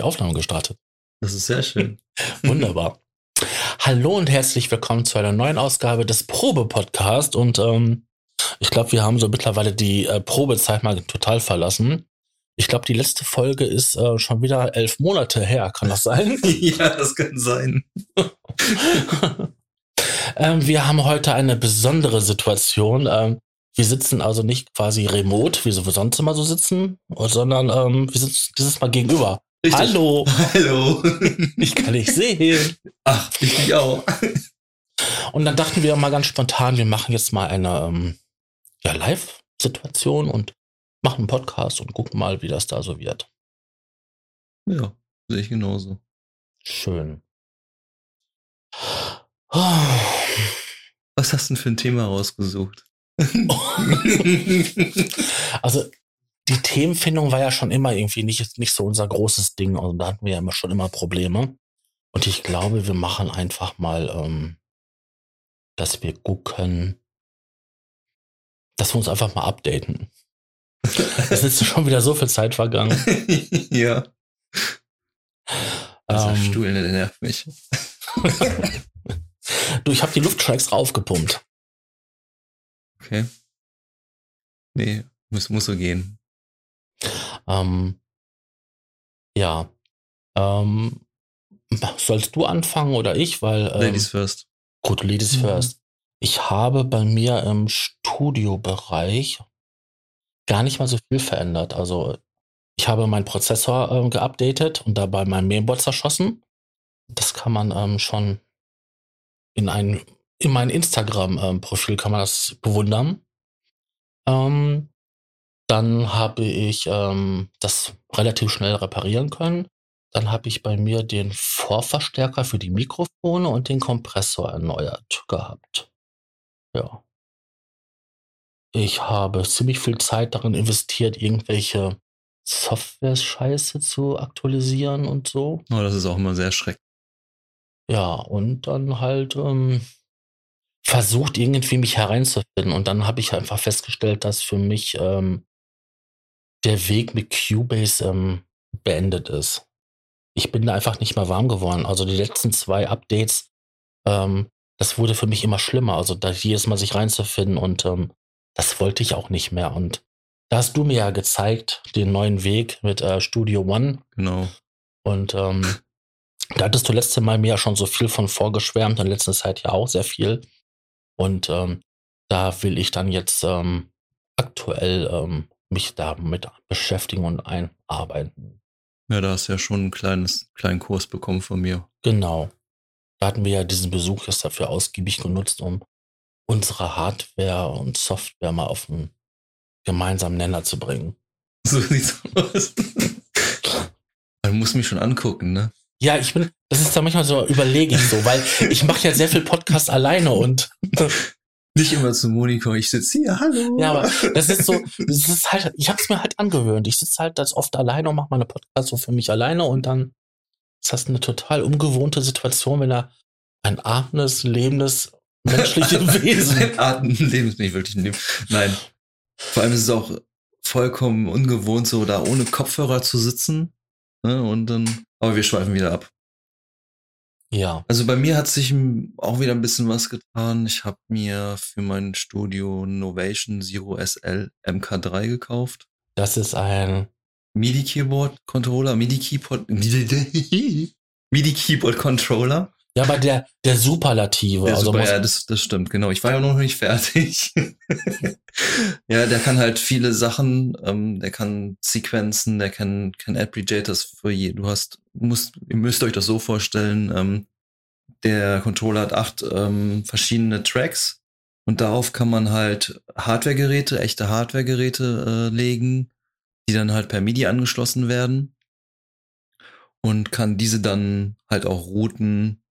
Die Aufnahme gestartet. Das ist sehr schön. Wunderbar. Hallo und herzlich willkommen zu einer neuen Ausgabe des Probe-Podcast. Und ähm, ich glaube, wir haben so mittlerweile die äh, Probezeit mal total verlassen. Ich glaube, die letzte Folge ist äh, schon wieder elf Monate her. Kann das sein? ja, das kann sein. ähm, wir haben heute eine besondere Situation. Ähm, wir sitzen also nicht quasi remote, wie wir sonst immer so sitzen, sondern ähm, wir sitzen dieses Mal gegenüber. Richtig. Hallo. Hallo. Ich kann dich sehen. Ach, ich auch. Und dann dachten wir mal ganz spontan, wir machen jetzt mal eine ähm, ja, Live-Situation und machen einen Podcast und gucken mal, wie das da so wird. Ja, sehe ich genauso. Schön. Was hast du denn für ein Thema rausgesucht? also die Themenfindung war ja schon immer irgendwie nicht, nicht so unser großes Ding. Also da hatten wir ja immer schon immer Probleme. Und ich glaube, wir machen einfach mal, ähm, dass wir gucken, dass wir uns einfach mal updaten. es ist schon wieder so viel Zeit vergangen. ja. Also Ähm, Stuhl, der nervt mich. du, ich habe die Luft schon extra aufgepumpt. Okay. Nee, muss, muss so gehen. Ähm, ja. Ähm, sollst du anfangen oder ich? Weil ähm, Ladies first. Gut, Ladies Mhm. first. Ich habe bei mir im Studiobereich gar nicht mal so viel verändert. Also ich habe meinen Prozessor ähm, geupdatet und dabei mein Mainboard zerschossen. Das kann man ähm, schon in ein in mein Instagram-Profil kann man das bewundern. Ähm, dann habe ich ähm, das relativ schnell reparieren können. Dann habe ich bei mir den Vorverstärker für die Mikrofone und den Kompressor erneuert gehabt. Ja. Ich habe ziemlich viel Zeit darin investiert, irgendwelche Software-Scheiße zu aktualisieren und so. Oh, das ist auch immer sehr schrecklich. Ja, und dann halt ähm, versucht, irgendwie mich hereinzufinden. Und dann habe ich einfach festgestellt, dass für mich ähm, der Weg mit Cubase ähm, beendet ist. Ich bin da einfach nicht mehr warm geworden. Also die letzten zwei Updates, ähm, das wurde für mich immer schlimmer. Also da jedes Mal sich reinzufinden und ähm, das wollte ich auch nicht mehr. Und da hast du mir ja gezeigt, den neuen Weg mit äh, Studio One. Genau. Und ähm, da hattest du letzte Mal mir ja schon so viel von vorgeschwärmt, in letzter Zeit ja auch sehr viel. Und ähm, da will ich dann jetzt ähm, aktuell ähm, mich damit beschäftigen und einarbeiten. Ja, da hast du ja schon einen kleines, kleinen Kurs bekommen von mir. Genau. Da hatten wir ja diesen Besuch jetzt dafür ausgiebig genutzt, um unsere Hardware und Software mal auf einen gemeinsamen Nenner zu bringen. So sieht's aus. Man muss mich schon angucken, ne? Ja, ich bin, das ist da manchmal so, überlege ich so, weil ich mache ja sehr viel Podcast alleine und Nicht immer zu Monika, ich sitze hier, hallo. Ja, aber das ist so, das ist halt, ich habe es mir halt angewöhnt. Ich sitze halt das oft alleine und mache meine Podcasts so für mich alleine und dann ist das eine total ungewohnte Situation, wenn da ein atmendes, lebendes, menschliches Wesen. Ein Atemleben ist nicht wirklich ein Leben. Nein. Vor allem ist es auch vollkommen ungewohnt, so da ohne Kopfhörer zu sitzen. Ne? Und dann, aber wir schweifen wieder ab. Ja, Also bei mir hat sich auch wieder ein bisschen was getan. Ich habe mir für mein Studio Novation Zero SL MK3 gekauft. das ist ein, MIDI Keyboard Controller, MIDI Keyboard, MIDI Keyboard Controller. ja, aber der, der Superlative. Der also super, ja, das, das stimmt, genau. Ich war ja noch nicht fertig. ja, der kann halt viele Sachen, ähm, der kann Sequenzen, der kann, kann Aggregators für je. Du hast, musst, ihr müsst euch das so vorstellen, ähm, der Controller hat acht ähm, verschiedene Tracks und darauf kann man halt Hardwaregeräte, echte Hardwaregeräte äh, legen, die dann halt per MIDI angeschlossen werden und kann diese dann halt auch routen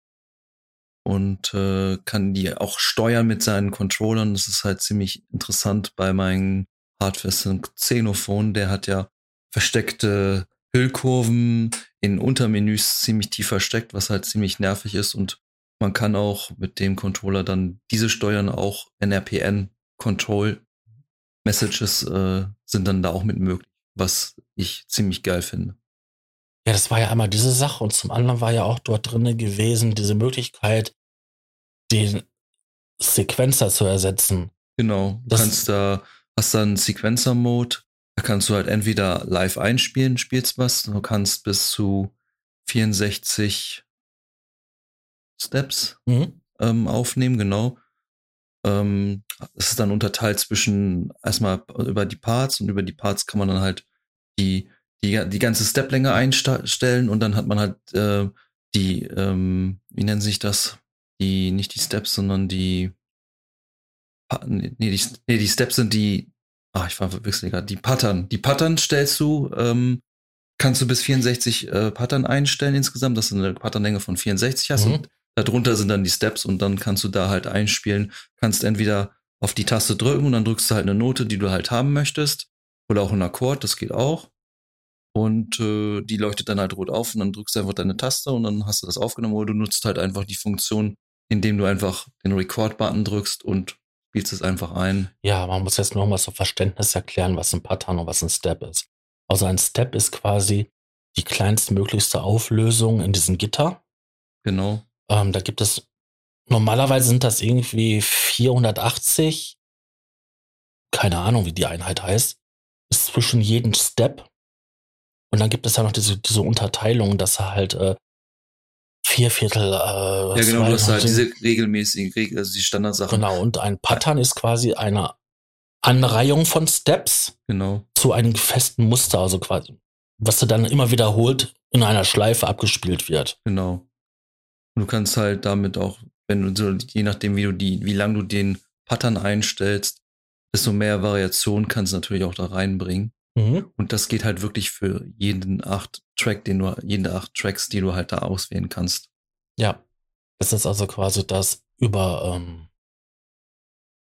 und äh, kann die auch steuern mit seinen Controllern. Das ist halt ziemlich interessant bei meinem Hardware Xenophon. Der hat ja versteckte Hüllkurven in Untermenüs ziemlich tief versteckt, was halt ziemlich nervig ist. Und man kann auch mit dem Controller dann diese steuern, auch NRPN Control Messages äh, sind dann da auch mit möglich, was ich ziemlich geil finde. Ja, das war ja einmal diese Sache und zum anderen war ja auch dort drinne gewesen, diese Möglichkeit, den Sequencer zu ersetzen. Genau. Du Das- kannst da, hast dann Sequencer-Mode. Da kannst du halt entweder live einspielen, spielst was. Du kannst bis zu 64 Steps Mhm. ähm, aufnehmen, genau. Ähm, es ist dann unterteilt zwischen erstmal über die Parts und über die Parts kann man dann halt die, die, die ganze Steplänge einstellen und dann hat man halt äh, die, ähm, wie nennen sich das? Die, nicht die Steps, sondern die, nee, die, nee, die Steps sind die, ah, ich war verwechselt gerade, die Pattern. Die Pattern stellst du, ähm, kannst du bis 64 äh, Pattern einstellen insgesamt, dass du eine Patternlänge von 64 hast Mhm. und darunter sind dann die Steps und dann kannst du da halt einspielen, kannst entweder auf die Taste drücken und dann drückst du halt eine Note, die du halt haben möchtest oder auch einen Akkord, das geht auch. Und äh, die leuchtet dann halt rot auf und dann drückst du einfach deine Taste und dann hast du das aufgenommen oder du nutzt halt einfach die Funktion, indem du einfach den Record-Button drückst und spielst es einfach ein. Ja, man muss jetzt nur mal so Verständnis erklären, was ein Pattern und was ein Step ist. Also ein Step ist quasi die kleinstmöglichste Auflösung in diesem Gitter. Genau. Ähm, da gibt es, normalerweise sind das irgendwie 480, keine Ahnung, wie die Einheit heißt, ist zwischen jedem Step. Und dann gibt es ja noch diese, diese Unterteilung, dass er halt äh, vier Viertel. Äh, Ja, genau, du hast halt diese regelmäßigen, Reg- also die Standardsachen. Genau, und ein Pattern ist quasi eine Anreihung von Steps Genau. zu einem festen Muster, also quasi, was du dann immer wiederholt in einer Schleife abgespielt wird. Genau. Und du kannst halt damit auch, wenn du so, je nachdem, wie du die, wie lang du den Pattern einstellst, desto mehr Variation kannst du natürlich auch da reinbringen. Mhm. Und das geht halt wirklich für jeden acht Track, den du, jede acht Tracks, die du halt da auswählen kannst. Ja. Das ist also quasi das über ähm,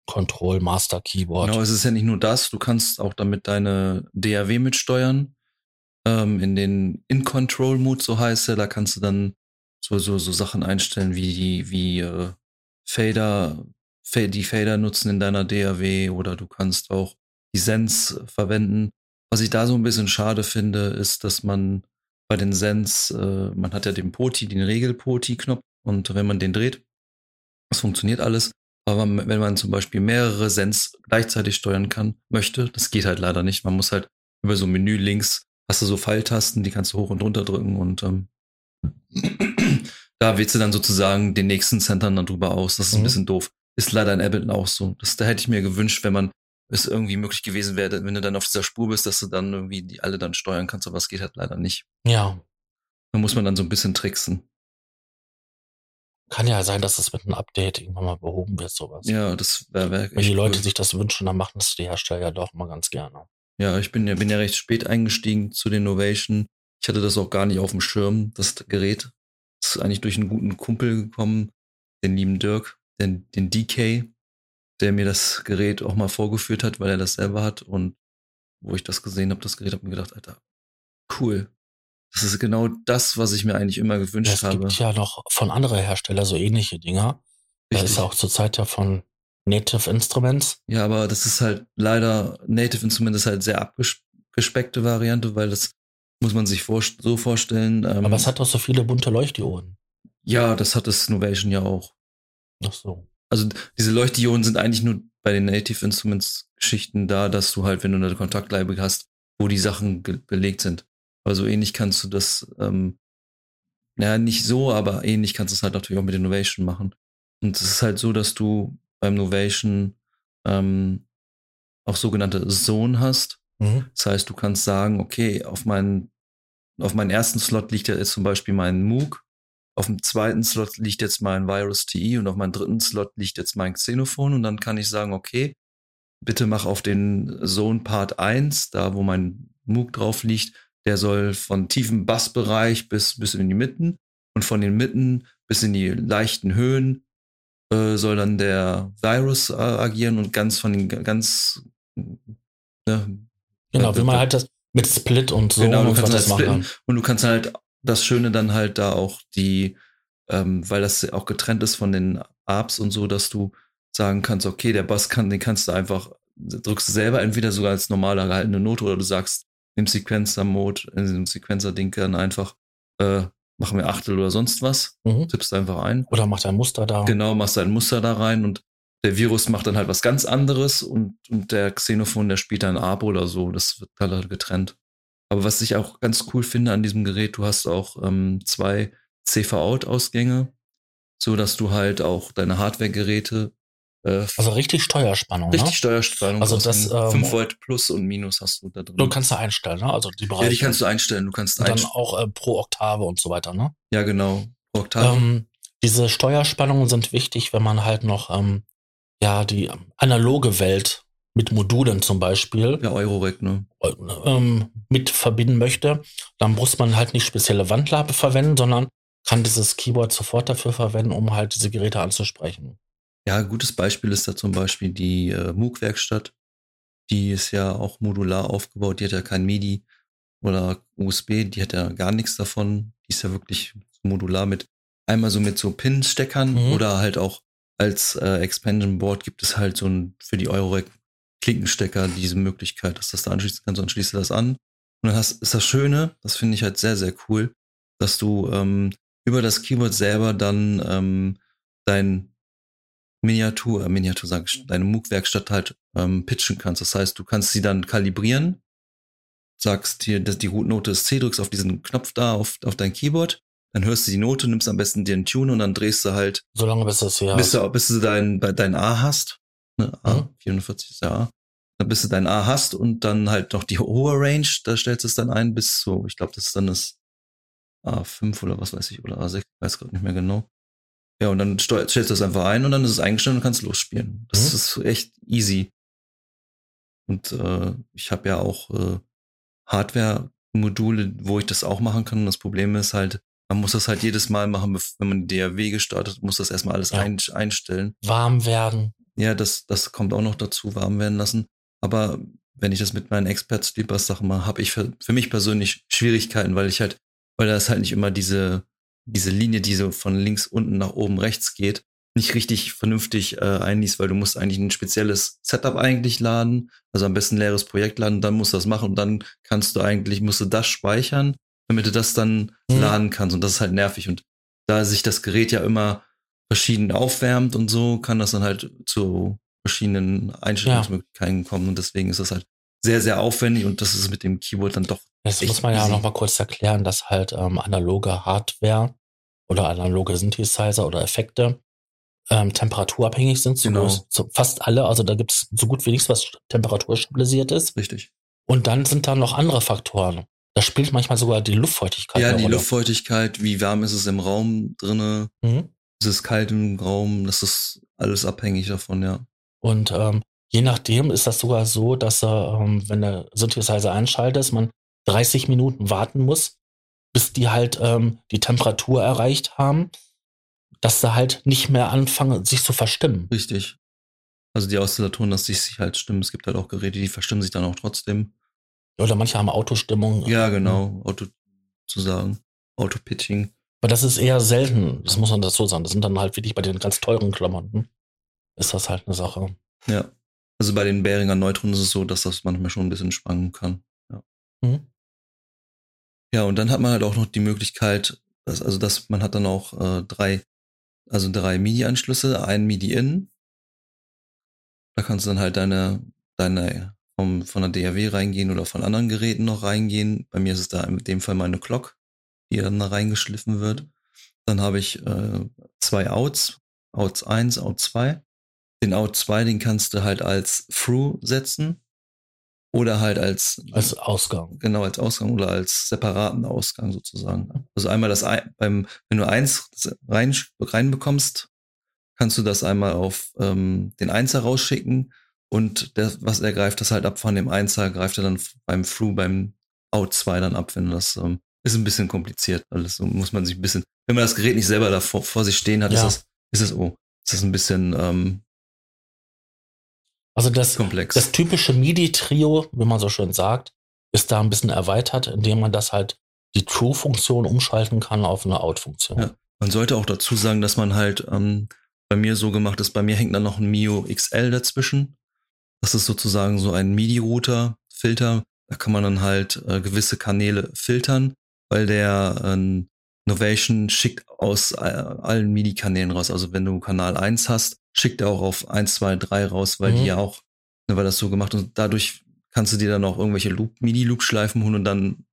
Control Master Keyboard. Genau, es ist ja nicht nur das, du kannst auch damit deine DAW mitsteuern. Ähm, in den In-Control-Mode, so heißt er, da kannst du dann so, so, so Sachen einstellen wie die, wie äh, Fader, Fa- die Fader nutzen in deiner DAW oder du kannst auch die Sens verwenden. Was ich da so ein bisschen schade finde, ist, dass man bei den Sens, äh, man hat ja den Poti, den Regel-Poti-Knopf und wenn man den dreht, das funktioniert alles. Aber wenn man zum Beispiel mehrere Sens gleichzeitig steuern kann, möchte, das geht halt leider nicht. Man muss halt über so Menü links, hast du so Pfeiltasten, die kannst du hoch und runter drücken und ähm, da wählst du dann sozusagen den nächsten Centern dann drüber aus. Das ist ein Mhm. bisschen doof. Ist leider in Ableton auch so. Das, da hätte ich mir gewünscht, wenn man es irgendwie möglich gewesen wäre, wenn du dann auf dieser Spur bist, dass du dann irgendwie die alle dann steuern kannst, aber es geht halt leider nicht. Ja. Da muss man dann so ein bisschen tricksen. Kann ja sein, dass es mit einem Update irgendwann mal behoben wird, sowas. Ja, das wäre wär Wenn die Leute cool. sich das wünschen, dann machen das die Hersteller ja doch mal ganz gerne. Ja, ich bin ja, bin ja recht spät eingestiegen zu den Novation. Ich hatte das auch gar nicht auf dem Schirm, das Gerät. Das ist eigentlich durch einen guten Kumpel gekommen, den lieben Dirk, den, den DK, der mir das Gerät auch mal vorgeführt hat, weil er das selber hat. Und wo ich das gesehen habe, das Gerät, habe mir gedacht, Alter, cool. Das ist genau das, was ich mir eigentlich immer gewünscht Es habe. gibt ja noch von anderen Herstellern so ähnliche Dinger. Richtig. ist auch zurzeit ja von Native Instruments. Ja, aber das ist halt leider, Native Instrument ist halt sehr abgespeckte Variante, weil das muss man sich vor, so vorstellen. Ähm, Aber es hat doch so viele bunte Leuchtdioden. ja, das hat das Novation ja auch. Ach so. Also diese Leuchtdioden sind eigentlich nur bei den Native Instruments Geschichten da, dass du halt, wenn du eine Kontaktleibe hast, wo die Sachen belegt sind. Aber so ähnlich kannst du das, ähm, ja, nicht so, aber ähnlich kannst du es halt natürlich auch mit den Novation machen. Und es ist halt so, dass du beim Novation ähm, auch sogenannte Zone hast. Mhm. Das heißt, du kannst sagen, okay, auf meinen, auf meinen ersten Slot liegt ja jetzt zum Beispiel mein Moog, auf dem zweiten Slot liegt jetzt mein Virus TE und auf meinem dritten Slot liegt jetzt mein Xenophon und dann kann ich sagen, okay, bitte mach auf den Zone Part 1, da wo mein Moog drauf liegt, der soll von tiefem Bassbereich bis, bis in die Mitten und von den Mitten bis in die leichten Höhen äh, soll dann der Virus äh, agieren und ganz von den ganz ne, Genau, wie man halt das mit Split und so Genau, du und kannst was halt machen splitten und du kannst halt das Schöne dann halt da auch die, ähm, weil das auch getrennt ist von den Arps und so, dass du sagen kannst, okay, der Bass kann, den kannst du einfach, drückst du selber entweder sogar als normale gehaltene Note oder du sagst, im Sequencer-Mode, in diesem Sequencer-Ding dann einfach, äh, machen wir Achtel oder sonst was, mhm. tippst einfach ein. Oder macht ein Muster da. Genau, machst ein Muster da rein und der Virus macht dann halt was ganz anderes und, und der Xenophon, der spielt dann Abo oder so. Das wird halt getrennt. Aber was ich auch ganz cool finde an diesem Gerät, du hast auch ähm, zwei CV-Out-Ausgänge, so dass du halt auch deine Hardware-Geräte äh, also richtig Steuerspannung. Richtig ne? Steuerspannung. Also das ähm, 5 Volt plus und minus hast du da drin. Du kannst du einstellen, ne? Also die Bereiche. Ja, die kannst du einstellen. Du kannst und dann auch äh, pro Oktave und so weiter, ne? Ja, genau. Pro Oktave. Ähm, diese Steuerspannungen sind wichtig, wenn man halt noch ähm, ja die analoge Welt mit Modulen zum Beispiel. Ja, Eurorec, ne? Ähm, mit verbinden möchte, dann muss man halt nicht spezielle Wandlabe verwenden, sondern kann dieses Keyboard sofort dafür verwenden, um halt diese Geräte anzusprechen. Ja, ein gutes Beispiel ist da zum Beispiel die äh, MOOC-Werkstatt. Die ist ja auch modular aufgebaut, die hat ja kein MIDI oder USB, die hat ja gar nichts davon. Die ist ja wirklich modular mit einmal so mit so Pin-Steckern mhm. oder halt auch als äh, Expansion Board gibt es halt so ein für die Eurorec Klinkenstecker diese Möglichkeit, dass das da anschließen kannst und schließt das an. Und dann hast, ist das Schöne, das finde ich halt sehr, sehr cool, dass du ähm, über das Keyboard selber dann ähm, dein Miniatur, äh, Miniatur sag ich, deine MOOC-Werkstatt halt ähm, pitchen kannst. Das heißt, du kannst sie dann kalibrieren, sagst hier, dass die Rootnote ist C, drückst auf diesen Knopf da auf, auf dein Keyboard, dann hörst du die Note, nimmst am besten dir einen Tune und dann drehst du halt. Solange bis du es hier bis du, bis du dein, dein A hast. Ne, A, mhm. 44 ist ja A. Dann bis du dein A hast und dann halt noch die hohe Range, da stellst du es dann ein bis so, ich glaube, das ist dann das A5 oder was weiß ich, oder A6, weiß gerade nicht mehr genau. Ja, und dann stellst du das einfach ein und dann ist es eingestellt und kannst losspielen. Das mhm. ist echt easy. Und äh, ich habe ja auch äh, Hardware-Module, wo ich das auch machen kann. Und das Problem ist halt, man muss das halt jedes Mal machen, wenn man DAW gestartet, muss das erstmal alles ja. ein, einstellen. Warm werden. Ja, das, das kommt auch noch dazu, warm werden lassen. Aber wenn ich das mit meinen Expert-Sleepers-Sachen mache, habe ich für, für mich persönlich Schwierigkeiten, weil ich halt, weil da ist halt nicht immer diese, diese Linie, die so von links unten nach oben rechts geht, nicht richtig vernünftig äh, einliest, weil du musst eigentlich ein spezielles Setup eigentlich laden, also am besten ein leeres Projekt laden, dann musst du das machen und dann kannst du eigentlich, musst du das speichern, damit du das dann mhm. laden kannst und das ist halt nervig und da sich das Gerät ja immer verschieden aufwärmt und so, kann das dann halt zu verschiedenen Einstellungsmöglichkeiten ja. kommen und deswegen ist das halt sehr, sehr aufwendig und das ist mit dem Keyboard dann doch. Das muss man ja noch mal kurz erklären, dass halt ähm, analoge Hardware oder analoge Synthesizer oder Effekte ähm, temperaturabhängig sind. So, genau. so fast alle. Also da gibt es so gut wie nichts, was temperaturstabilisiert ist. Richtig. Und dann sind da noch andere Faktoren. Da spielt manchmal sogar die Luftfeuchtigkeit. Ja, die Rolle. Luftfeuchtigkeit, wie warm ist es im Raum drinne? Mhm. Ist es kalt im Raum? Das ist alles abhängig davon, ja. Und ähm, Je nachdem ist das sogar so, dass er, ähm, wenn der Synthesizer einschaltet, man 30 Minuten warten muss, bis die halt ähm, die Temperatur erreicht haben, dass sie halt nicht mehr anfangen, sich zu verstimmen. Richtig. Also die Oszillatoren, dass sich sich halt stimmen. Es gibt halt auch Geräte, die verstimmen sich dann auch trotzdem. Oder manche haben Autostimmung. Ja, genau. Auto zu sagen. Auto-Pitching. Aber das ist eher selten, das muss man dazu sagen. Das sind dann halt wirklich bei den ganz teuren Klamotten. Ist das halt eine Sache. Ja. Also bei den Beringer Neutronen ist es so, dass das manchmal schon ein bisschen schwanken kann. Ja. Mhm. Ja, und dann hat man halt auch noch die Möglichkeit, dass, also dass man hat dann auch äh, drei, also drei MIDI-Anschlüsse, ein MIDI-In. Da kannst du dann halt deine, deine vom, von der DAW reingehen oder von anderen Geräten noch reingehen. Bei mir ist es da in dem Fall meine Clock, die dann da reingeschliffen wird. Dann habe ich äh, zwei Outs, Outs 1, Outs 2. Den Out 2, den kannst du halt als Through setzen oder halt als als Ausgang. Genau, als Ausgang oder als separaten Ausgang sozusagen. Also einmal das beim wenn du eins rein reinbekommst, kannst du das einmal auf ähm, den Einser rausschicken und der, was er greift das halt ab von dem Einser, greift er dann beim Through beim Out 2 dann ab, wenn das ähm, ist ein bisschen kompliziert alles. Muss man sich ein bisschen, wenn man das Gerät nicht selber da vor, vor sich stehen hat, ja. ist das, ist es, oh, ist das ein bisschen ähm, also das, Komplex. das typische MIDI-Trio, wie man so schön sagt, ist da ein bisschen erweitert, indem man das halt die True-Funktion umschalten kann auf eine Out-Funktion. Ja. Man sollte auch dazu sagen, dass man halt ähm, bei mir so gemacht ist, bei mir hängt dann noch ein Mio XL dazwischen. Das ist sozusagen so ein MIDI-Router, Filter Da kann man dann halt äh, gewisse Kanäle filtern, weil der äh, Novation schickt aus äh, allen MIDI-Kanälen raus. Also wenn du Kanal 1 hast, schickt er auch auf 1, 2, 3 raus, weil mhm. die ja auch, ne, weil das so gemacht und dadurch kannst du dir dann auch irgendwelche Loop, MIDI-Loop-Schleifen holen und dann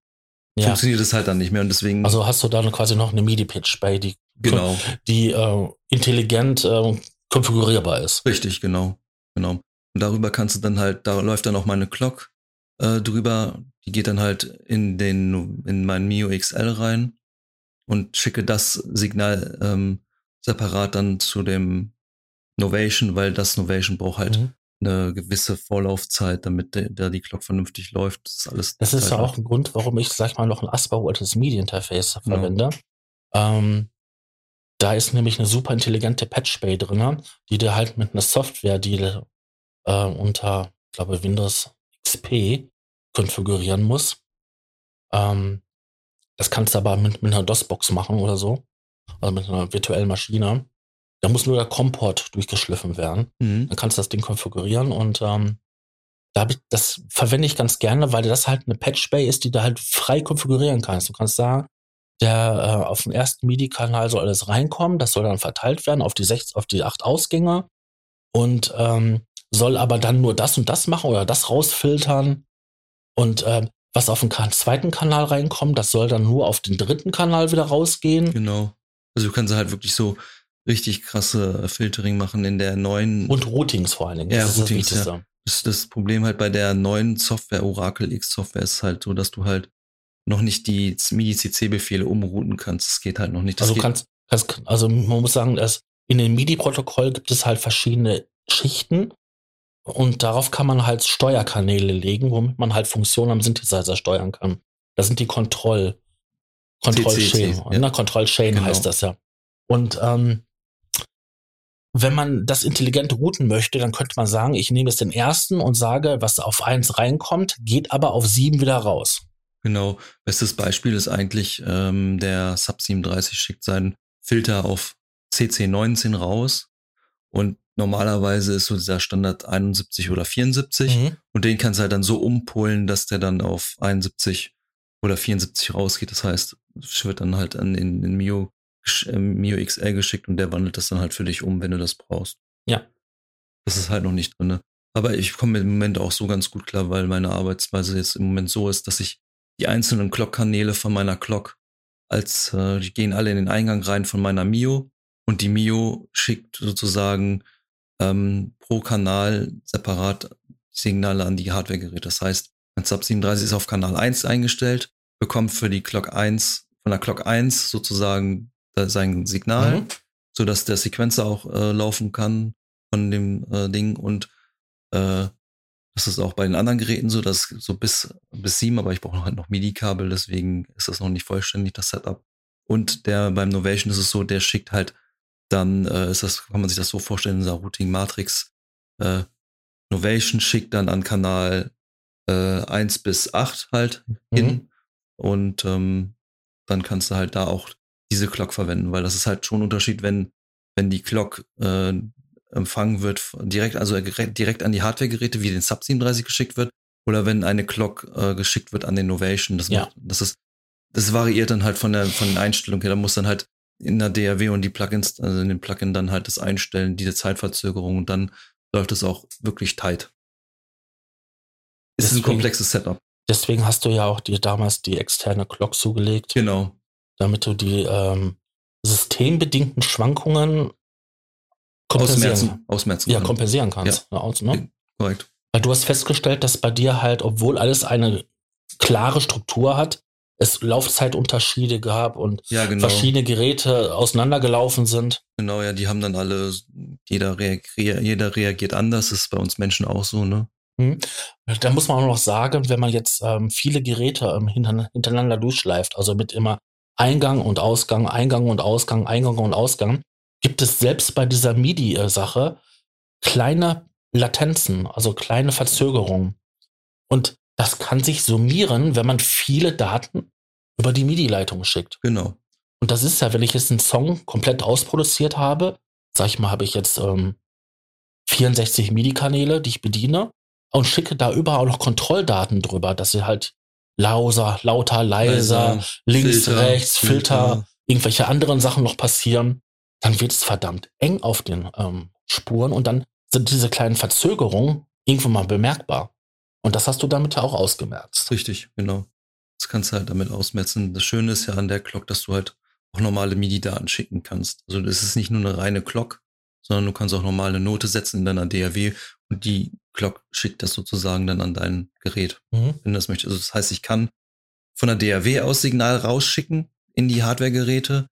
ja. funktioniert es halt dann nicht mehr und deswegen. Also hast du dann quasi noch eine MIDI-Pitch bei, die, genau. die äh, intelligent äh, konfigurierbar ist. Richtig, genau, genau. Und darüber kannst du dann halt, da läuft dann auch meine Clock äh, drüber, die geht dann halt in den, in mein Mio XL rein und schicke das Signal ähm, separat dann zu dem Novation, weil das Novation braucht halt mhm. eine gewisse Vorlaufzeit, damit da die Clock vernünftig läuft. Das ist alles. Das ist ja auch ein Grund, warum ich, sag ich mal, noch ein ASPA-altes MIDI-Interface ja. verwende. Ähm, da ist nämlich eine super intelligente Patch Bay drin, die dir halt mit einer Software, die äh, unter, ich glaube, Windows XP konfigurieren muss. Ähm, das kannst du aber mit, mit einer DOS-Box machen oder so. Also mit einer virtuellen Maschine. Da muss nur der Komport durchgeschliffen werden. Mhm. Dann kannst du das Ding konfigurieren und ähm, da ich, das verwende ich ganz gerne, weil das halt eine Patch Bay ist, die du halt frei konfigurieren kannst. Du kannst sagen, der äh, auf dem ersten MIDI-Kanal soll alles reinkommen, das soll dann verteilt werden auf die sechs, auf die acht Ausgänge und ähm, soll aber dann nur das und das machen oder das rausfiltern. Und ähm, was auf den zweiten Kanal reinkommt, das soll dann nur auf den dritten Kanal wieder rausgehen. Genau. Also du kannst halt wirklich so richtig krasse Filtering machen in der neuen. Und Routings vor allen Dingen. Ja, das Routings, ist das, ja. das, das Problem halt bei der neuen Software, Oracle X Software, ist halt so, dass du halt noch nicht die MIDI-CC-Befehle umrouten kannst. Das geht halt noch nicht. Das also kannst, kannst, also man muss sagen, dass in dem MIDI-Protokoll gibt es halt verschiedene Schichten und darauf kann man halt Steuerkanäle legen, womit man halt Funktionen am Synthesizer steuern kann. Das sind die Kontroll, Kontrollchain. Ja. Ne? Kontrollchain genau. heißt das ja. Und ähm, wenn man das intelligent routen möchte, dann könnte man sagen, ich nehme jetzt den ersten und sage, was auf eins reinkommt, geht aber auf sieben wieder raus. Genau. Bestes Beispiel ist eigentlich, ähm, der Sub 37 schickt seinen Filter auf CC19 raus und Normalerweise ist so dieser Standard 71 oder 74 mhm. und den kannst du halt dann so umpolen, dass der dann auf 71 oder 74 rausgeht. Das heißt, es wird dann halt an den, den Mio, äh, Mio XL geschickt und der wandelt das dann halt für dich um, wenn du das brauchst. Ja. Das ist halt noch nicht drin. Aber ich komme im Moment auch so ganz gut klar, weil meine Arbeitsweise jetzt im Moment so ist, dass ich die einzelnen Clock-Kanäle von meiner Clock als, äh, die gehen alle in den Eingang rein von meiner Mio und die Mio schickt sozusagen ähm, pro Kanal separat Signale an die Hardware-Geräte. Das heißt, ein Sub 37 ist auf Kanal 1 eingestellt, bekommt für die Clock 1, von der Clock 1 sozusagen sein Signal, mhm. so dass der Sequencer auch äh, laufen kann von dem äh, Ding und äh, das ist auch bei den anderen Geräten so, dass so bis bis sieben, aber ich brauche halt noch MIDI-Kabel, deswegen ist das noch nicht vollständig das Setup. Und der beim Novation ist es so, der schickt halt dann äh, ist das, kann man sich das so vorstellen, dieser Routing Matrix äh, Novation schickt dann an Kanal äh, 1 bis 8 halt mhm. hin. Und ähm, dann kannst du halt da auch diese Clock verwenden, weil das ist halt schon ein Unterschied, wenn, wenn die Clock äh, empfangen wird, direkt, also direkt an die Hardware-Geräte, wie den Sub 37 geschickt wird, oder wenn eine Clock äh, geschickt wird an den Novation. Das, ja. macht, das ist, das variiert dann halt von der, von den Einstellungen her. Da muss dann halt in der DRW und die Plugins, also in dem Plugin dann halt das einstellen, diese Zeitverzögerung und dann läuft es auch wirklich tight. Es ist ein komplexes Setup. Deswegen hast du ja auch dir damals die externe Clock zugelegt. Genau. Damit du die ähm, systembedingten Schwankungen kompensieren, ausmerzen, ausmerzen ja, kompensieren kannst. Ja. Aus, ne? Korrekt. Weil du hast festgestellt, dass bei dir halt, obwohl alles eine klare Struktur hat, es Laufzeitunterschiede gab und ja, genau. verschiedene Geräte auseinandergelaufen sind. Genau, ja, die haben dann alle, jeder, reagiert, jeder reagiert anders, das ist bei uns Menschen auch so, ne? Hm. Da muss man auch noch sagen, wenn man jetzt ähm, viele Geräte ähm, hintereinander durchschleift, also mit immer Eingang und Ausgang, Eingang und Ausgang, Eingang und Ausgang, gibt es selbst bei dieser MIDI-Sache kleine Latenzen, also kleine Verzögerungen. Und das kann sich summieren, wenn man viele Daten über die MIDI-Leitung schickt. Genau. Und das ist ja, wenn ich jetzt einen Song komplett ausproduziert habe, sag ich mal, habe ich jetzt ähm, 64 MIDI-Kanäle, die ich bediene, und schicke da überall noch Kontrolldaten drüber, dass sie halt lauser, lauter, leiser, leiser links, Filter, rechts, Filter, Filter, irgendwelche anderen Sachen noch passieren, dann wird es verdammt eng auf den ähm, Spuren und dann sind diese kleinen Verzögerungen irgendwann mal bemerkbar. Und das hast du damit ja auch ausgemerzt. Richtig, genau. Das kannst du halt damit ausmerzen. Das Schöne ist ja an der Clock, dass du halt auch normale MIDI-Daten schicken kannst. Also das ist nicht nur eine reine Clock, sondern du kannst auch normal eine Note setzen in deiner DAW und die Clock schickt das sozusagen dann an dein Gerät, mhm. wenn du das möchtest. Also das heißt, ich kann von der DAW aus Signal rausschicken in die Hardware-Geräte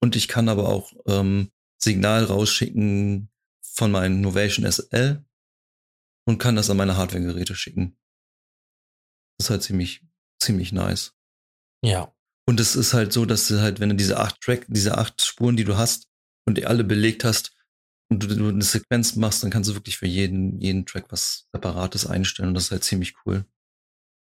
und ich kann aber auch ähm, Signal rausschicken von meinem Novation SL und kann das an meine Hardware-Geräte schicken. Das ist halt ziemlich, ziemlich nice. Ja. Und es ist halt so, dass du halt, wenn du diese acht Track, diese acht Spuren, die du hast und die alle belegt hast und du, du eine Sequenz machst, dann kannst du wirklich für jeden, jeden Track was Separates einstellen und das ist halt ziemlich cool.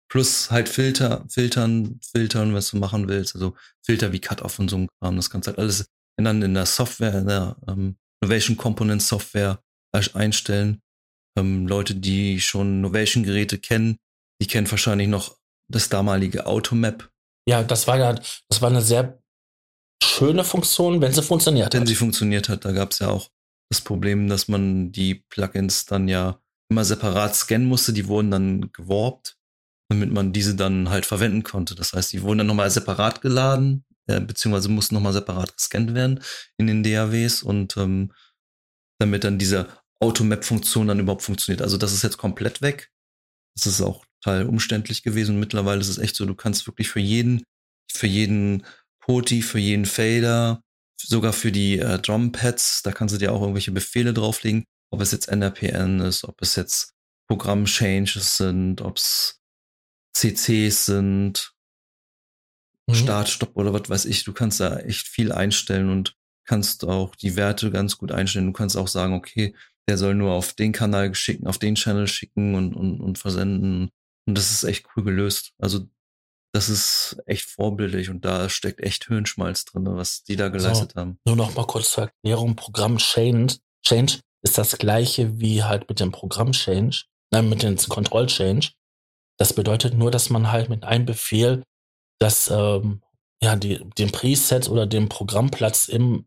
Plus halt Filter, filtern, filtern, was du machen willst. Also Filter wie Cut-Off und so ein Kram. Das kannst du halt alles dann in der Software, in der ähm, Innovation Component Software einstellen. Ähm, Leute, die schon Novation-Geräte kennen, die kennen wahrscheinlich noch das damalige Automap. Ja, das war ja, das war eine sehr schöne Funktion, wenn sie funktioniert wenn hat. Wenn sie funktioniert hat, da gab es ja auch das Problem, dass man die Plugins dann ja immer separat scannen musste. Die wurden dann geworbt, damit man diese dann halt verwenden konnte. Das heißt, die wurden dann nochmal separat geladen, äh, beziehungsweise mussten nochmal separat gescannt werden in den DAWs und ähm, damit dann diese Automap-Funktion dann überhaupt funktioniert. Also das ist jetzt komplett weg. Das ist auch total umständlich gewesen. mittlerweile ist es echt so, du kannst wirklich für jeden, für jeden Poti, für jeden Fader, sogar für die äh, Drumpads, da kannst du dir auch irgendwelche Befehle drauflegen, ob es jetzt NRPN ist, ob es jetzt Programm-Changes sind, ob es CCs sind, mhm. Start, Stopp oder was weiß ich. Du kannst da echt viel einstellen und kannst auch die Werte ganz gut einstellen. Du kannst auch sagen, okay, der soll nur auf den Kanal schicken, auf den Channel schicken und, und, und versenden. Und das ist echt cool gelöst. Also das ist echt vorbildlich und da steckt echt Hirnschmalz drin, was die da geleistet so, haben. Nur noch mal kurz zur Erklärung. Programm Change, Change ist das gleiche wie halt mit dem Programm Change, nein, mit dem Control Change. Das bedeutet nur, dass man halt mit einem Befehl das, ähm, ja, die, den Preset oder den Programmplatz im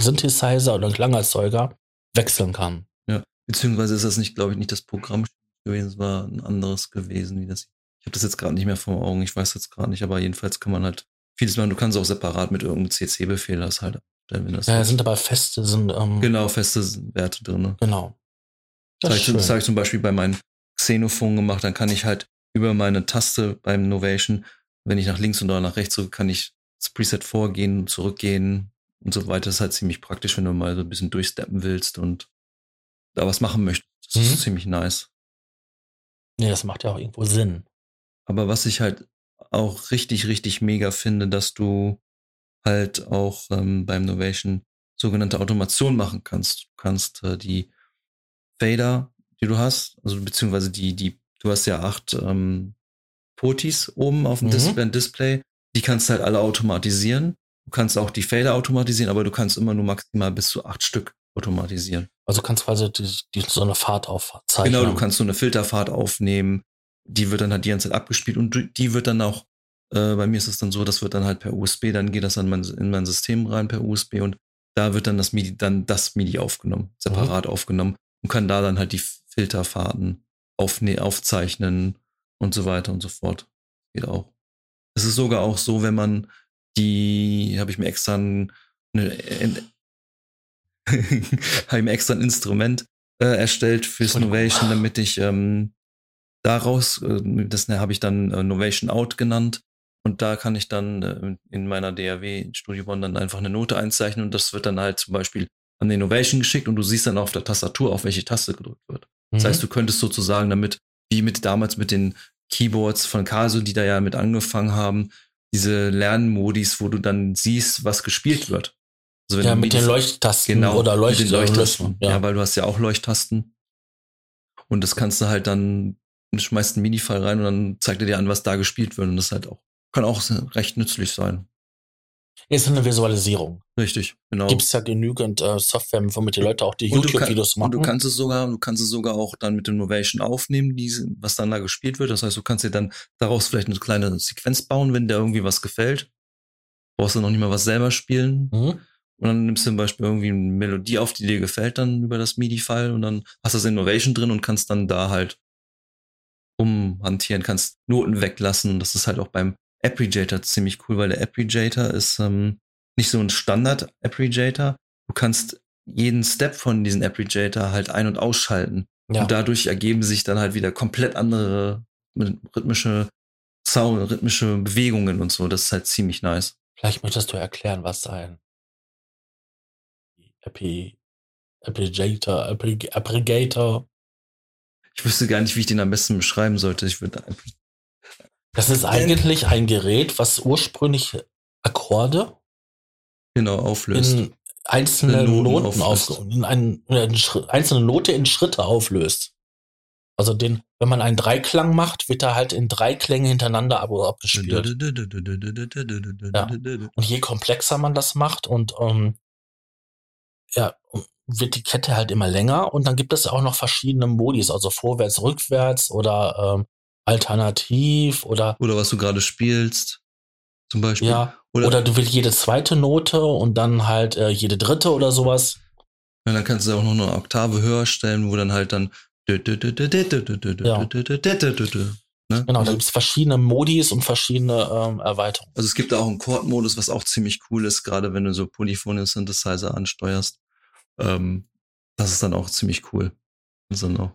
Synthesizer oder Klangerzeuger wechseln kann. Ja, beziehungsweise ist das nicht, glaube ich, nicht das Programm gewesen, es war ein anderes gewesen, wie das. Ich habe das jetzt gerade nicht mehr vor Augen, ich weiß jetzt gerade nicht, aber jedenfalls kann man halt vieles machen. Du kannst auch separat mit irgendeinem CC-Befehl das halt stellen, wenn das. Ja, sind aber feste, sind. Ähm, genau, feste Werte drin. Genau. Das, das habe ich, zum Beispiel bei meinem Xenophon gemacht, dann kann ich halt über meine Taste beim Novation, wenn ich nach links oder nach rechts drücke, kann ich das Preset vorgehen, zurückgehen, und so weiter. Das ist halt ziemlich praktisch, wenn du mal so ein bisschen durchsteppen willst und da was machen möchtest. Das mhm. ist ziemlich nice. Nee, das macht ja auch irgendwo Sinn. Aber was ich halt auch richtig, richtig mega finde, dass du halt auch ähm, beim Novation sogenannte Automation machen kannst. Du kannst äh, die Fader, die du hast, also beziehungsweise die, die, du hast ja acht ähm, Potis oben auf dem mhm. Display, Display, die kannst du halt alle automatisieren. Du kannst auch die Fader automatisieren, aber du kannst immer nur maximal bis zu acht Stück automatisieren. Also kannst quasi die, die, so eine Fahrt aufzeichnen. Genau, du kannst so eine Filterfahrt aufnehmen. Die wird dann halt die ganze Zeit abgespielt und die wird dann auch, äh, bei mir ist es dann so, das wird dann halt per USB, dann geht das dann mein, in mein System rein per USB und da wird dann das MIDI, dann das MIDI aufgenommen, separat mhm. aufgenommen und kann da dann halt die Filterfahrten aufne aufzeichnen und so weiter und so fort. Geht auch. Es ist sogar auch so, wenn man die habe ich mir extra ein, eine, habe ich mir extra ein Instrument äh, erstellt fürs Novation, damit ich ähm, daraus, äh, das ne, habe ich dann äh, Novation Out genannt. Und da kann ich dann äh, in meiner DAW Studio One dann einfach eine Note einzeichnen und das wird dann halt zum Beispiel an den Novation geschickt und du siehst dann auf der Tastatur, auf welche Taste gedrückt wird. Mhm. Das heißt, du könntest sozusagen damit, wie mit damals mit den Keyboards von Casio, die da ja mit angefangen haben, diese Lernmodis, wo du dann siehst, was gespielt wird. Also ja, mit den Leuchttasten genau, oder Leucht mit den Leuchttasten. Ja. ja. weil du hast ja auch Leuchttasten. Und das kannst du halt dann, schmeißt einen Mini-File rein und dann zeigt er dir an, was da gespielt wird. Und das halt auch, kann auch recht nützlich sein. Ist eine Visualisierung. Richtig, genau. Gibt es ja genügend äh, Software, womit die Leute auch die du YouTube-Videos kann- Und machen. du kannst es sogar, du kannst es sogar auch dann mit Innovation aufnehmen, diese, was dann da gespielt wird. Das heißt, du kannst dir dann daraus vielleicht eine kleine Sequenz bauen, wenn dir irgendwie was gefällt. Brauchst du noch nicht mal was selber spielen. Mhm. Und dann nimmst du zum Beispiel irgendwie eine Melodie auf, die dir gefällt, dann über das MIDI-File und dann hast du das Innovation drin und kannst dann da halt umhantieren, kannst Noten weglassen. Und das ist halt auch beim Appreciator ziemlich cool, weil der Appreciator ist ähm, nicht so ein Standard-Appreciator. Du kannst jeden Step von diesem Appreciator halt ein- und ausschalten. Ja. Und dadurch ergeben sich dann halt wieder komplett andere rhythmische Sound, rhythmische Bewegungen und so. Das ist halt ziemlich nice. Vielleicht möchtest du erklären, was ein Applig- Aggregator, Ich wüsste gar nicht, wie ich den am besten beschreiben sollte. Ich würde einfach das ist eigentlich ein Gerät, was ursprünglich Akkorde genau auflöst. in einzelne In Noten Noten, auflöst. auf, in ein, in eine Schri- einzelne Note in Schritte auflöst. Also den, wenn man einen Dreiklang macht, wird er halt in drei Klänge hintereinander ab abgespielt. Und je komplexer man das macht und ähm, ja, wird die Kette halt immer länger und dann gibt es auch noch verschiedene Modis, also vorwärts, rückwärts oder ähm, alternativ oder Oder was du gerade spielst, zum Beispiel. ja, Oder, oder du willst jede zweite Note und dann halt äh, jede dritte oder sowas. Ja, dann kannst du auch noch eine Oktave höher stellen, wo dann halt dann Ja. Ne? Genau, da also, gibt's verschiedene Modis und verschiedene ähm, Erweiterungen. also es gibt da auch einen Chord-Modus, was auch ziemlich cool ist, gerade wenn du so polyphone Synthesizer ansteuerst. Ähm, das ist dann auch ziemlich cool. Das ist dann auch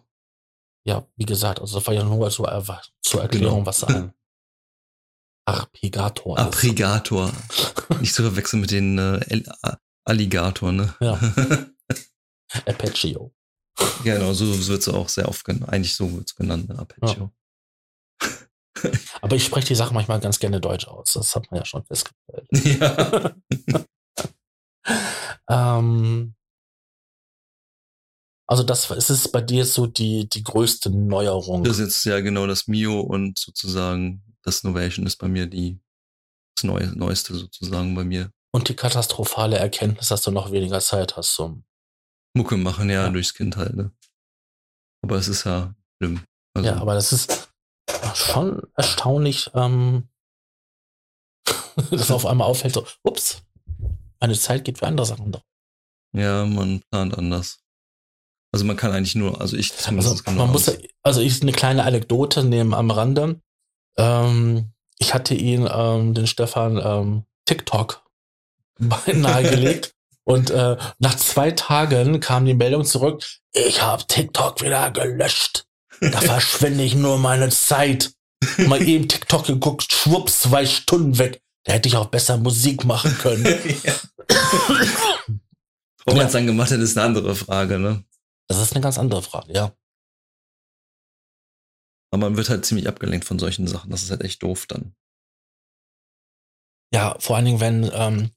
Ja, wie gesagt, also das war ja nur zur, Erwa- zur Erklärung, Genau. was ein Arpegator ist. Aggregator. Nicht zu verwechseln mit den äh, Alligator, ne? Ja. Arpeggio. genau, so wird es auch sehr oft genannt. Eigentlich so wird es genannt, ne? Arpeggio. Aber ich spreche die Sache manchmal ganz gerne deutsch aus. Das hat man ja schon festgestellt. Ja. Ähm, also das ist es bei dir so die, die größte Neuerung. Das ist jetzt ja genau das Mio und sozusagen das Novation ist bei mir die das Neu Neueste sozusagen bei mir. Und die katastrophale Erkenntnis, dass du noch weniger Zeit hast zum. Mucke machen ja, Ja. durchs Kind halt, ne? Aber es ist ja schlimm. Also, Ja, aber das ist schon erstaunlich, ähm, dass auf einmal auffällt, so, ups, meine Zeit geht für andere Sachen drauf. ja, man plant anders. Also man kann eigentlich nur, also ich zumindest Also kann man muss, also ich eine kleine Anekdote nehmen am Rande. Ähm, ich hatte ihn, ähm, den Stefan, ähm, TikTok nahegelegt. Und äh, nach zwei Tagen kam die Meldung zurück, ich habe TikTok wieder gelöscht. Da verschwende ich nur meine Zeit. Mal eben TikTok geguckt, schwupps, zwei Stunden weg. Da hätte ich auch besser Musik machen können. ja. Ob man es dann gemacht hat, ist eine andere Frage, ne? Das ist eine ganz andere Frage, ja. Aber man wird halt ziemlich abgelenkt von solchen Sachen. Das ist halt echt doof dann. Ja, vor allen Dingen, wenn ähm,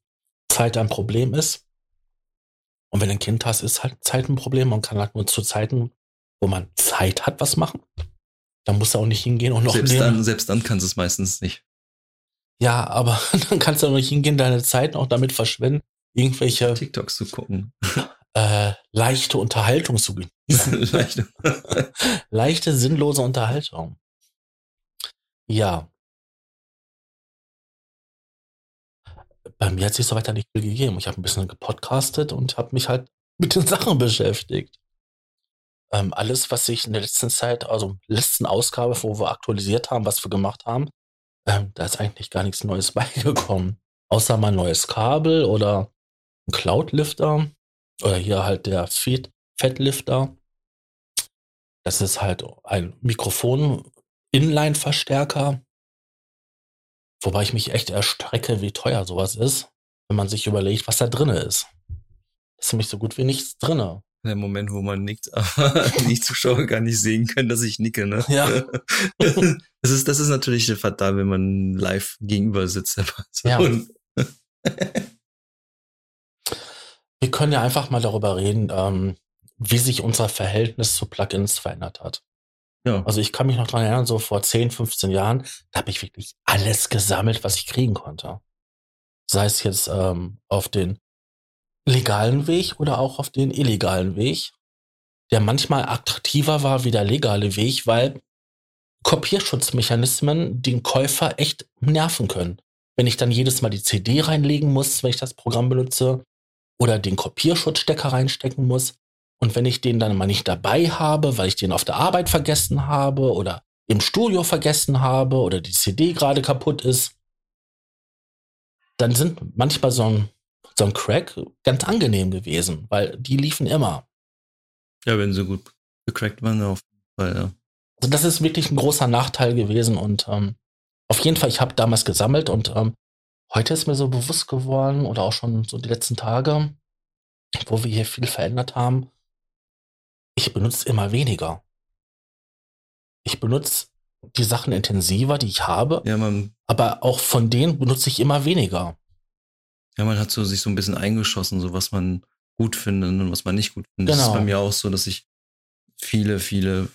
Zeit ein Problem ist. Und wenn du ein Kind hast, ist halt Zeit ein Problem. Man kann halt nur zu Zeiten, wo man Zeit hat, was machen. Dann musst du auch nicht hingehen und noch Selbst nehmen. dann, selbst dann kannst du es meistens nicht. Ja, aber dann kannst du auch nicht hingehen, deine Zeit noch damit verschwenden, irgendwelche TikToks zu gucken. leichte Unterhaltung zu genießen. Leicht. leichte, sinnlose Unterhaltung. Ja. Bei mir hat sich so weiter nicht viel gegeben. Ich habe ein bisschen gepodcastet und habe mich halt mit den Sachen beschäftigt. Ähm, alles, was ich in der letzten Zeit, also letzten Ausgabe, wo wir aktualisiert haben, was wir gemacht haben, ähm, da ist eigentlich gar nichts Neues beigekommen. Außer mal ein neues Kabel oder ein Cloud-Lifter oder hier halt der Feed Fettlifter. Das ist halt ein Mikrofon-Inline-Verstärker. Wobei ich mich echt erstrecke, wie teuer sowas ist, wenn man sich überlegt, was da drinne ist. Das ist nämlich so gut wie nichts drinne. Der Moment, wo man nickt, aber die Zuschauer gar nicht sehen können, dass ich nicke, ne? Ja. Das ist, das ist natürlich fatal, wenn man live gegenüber sitzt. Ja. Wir können ja einfach mal darüber reden, ähm, wie sich unser Verhältnis zu Plugins verändert hat. Ja. Also ich kann mich noch dran erinnern, so vor 10, 15 Jahren, da habe ich wirklich alles gesammelt, was ich kriegen konnte. sei es jetzt ähm, auf den legalen Weg oder auch auf den illegalen Weg, der manchmal attraktiver war wie der legale Weg, weil Kopierschutzmechanismen den Käufer echt nerven können. Wenn ich dann jedes Mal die CD reinlegen muss, wenn ich das Programm benutze, oder den Kopierschutzstecker reinstecken muss, und wenn ich den dann mal nicht dabei habe, weil ich den auf der Arbeit vergessen habe oder im Studio vergessen habe oder die CD gerade kaputt ist, dann sind manchmal so ein, so ein Crack ganz angenehm gewesen, weil die liefen immer. Ja, wenn sie gut gecrackt waren, auf jeden Fall, ja. Also das ist wirklich ein großer Nachteil gewesen und ähm, auf jeden Fall, ich habe damals gesammelt und ähm, heute ist mir so bewusst geworden oder auch schon so die letzten Tage, wo wir hier viel verändert haben, ich benutze immer weniger. Ich benutze die Sachen intensiver, die ich habe, ja, man, aber auch von denen benutze ich immer weniger. Ja, man hat so sich so ein bisschen eingeschossen, so was man gut findet und was man nicht gut findet. Genau. Das ist bei mir auch so, dass ich viele, viele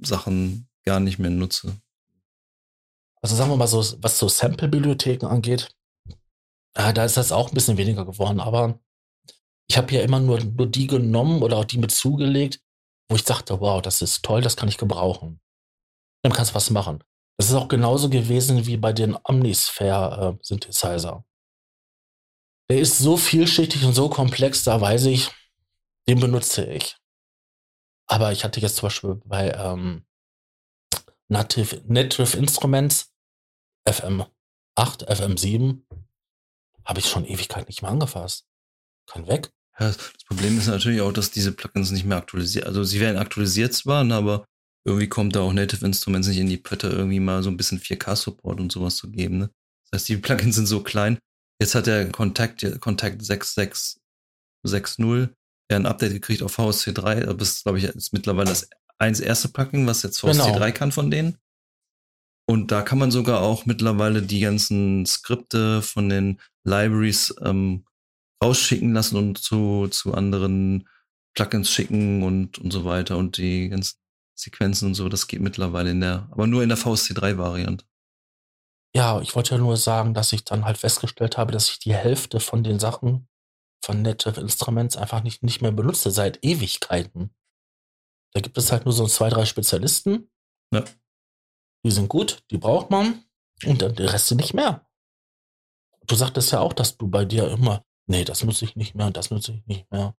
Sachen gar nicht mehr nutze. Also sagen wir mal so, was so Sample-Bibliotheken angeht, äh, da ist das auch ein bisschen weniger geworden, aber ich habe ja immer nur, nur die genommen oder auch die mit zugelegt, wo ich dachte, wow, das ist toll, das kann ich gebrauchen. Dann kannst du was machen. Das ist auch genauso gewesen wie bei den Omnisphere-Synthesizer. Der ist so vielschichtig und so komplex, da weiß ich, den benutze ich. Aber ich hatte jetzt zum Beispiel bei ähm, Native, Native Instruments FM8, FM7, habe ich schon Ewigkeit nicht mehr angefasst. Kann weg. Ja, das Problem ist natürlich auch, dass diese Plugins nicht mehr aktualisiert, also sie werden aktualisiert zwar, ne, aber irgendwie kommt da auch Native Instruments nicht in die Pötte, irgendwie mal so ein bisschen 4K-Support und sowas zu geben. Ne? Das heißt, die Plugins sind so klein. Jetzt hat der Contact, Contact 6660 ja ein Update gekriegt auf VSC3. Das ist, glaube ich, jetzt mittlerweile das eins erste Plugin, was jetzt VSC3 Genau. kann von denen. Und da kann man sogar auch mittlerweile die ganzen Skripte von den Libraries ähm, rausschicken lassen und zu, zu anderen Plugins schicken und, und so weiter und die ganzen Sequenzen und so, das geht mittlerweile in der, aber nur in der VSC3-Variante. Ja, ich wollte ja nur sagen, dass ich dann halt festgestellt habe, dass ich die Hälfte von den Sachen von Native Instruments einfach nicht, nicht mehr benutze, seit Ewigkeiten. Da gibt es halt nur so zwei, drei Spezialisten. Ja. Die sind gut, die braucht man. Und dann der Rest nicht mehr. Du sagtest ja auch, dass du bei dir immer, nee, das nutze ich nicht mehr und das nutze ich nicht mehr.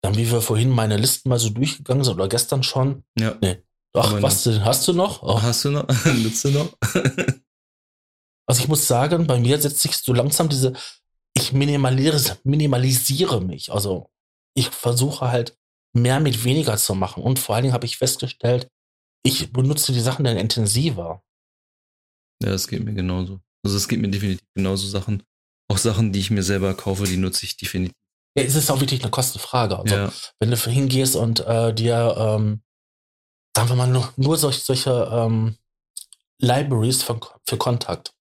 Dann, wie wir vorhin meine Listen mal so durchgegangen sind oder gestern schon. Ja. Nee. Ach, Aber was denn, hast du noch? Oh. Hast du noch? Nutzt du noch? Also ich muss sagen, bei mir setzt sich so langsam diese, ich minimalisiere, minimalisiere mich. Also ich versuche halt mehr mit weniger zu machen. Und vor allen Dingen habe ich festgestellt, ich benutze die Sachen dann intensiver. Ja, das geht mir genauso. Also es geht mir definitiv genauso Sachen. Auch Sachen, die ich mir selber kaufe, die nutze ich definitiv. Ja, es ist auch wirklich eine Kostenfrage. Also ja, wenn du hingehst und äh, dir, ähm, sagen wir mal, nur, nur solch, solche ähm, Libraries für, für Kontakt,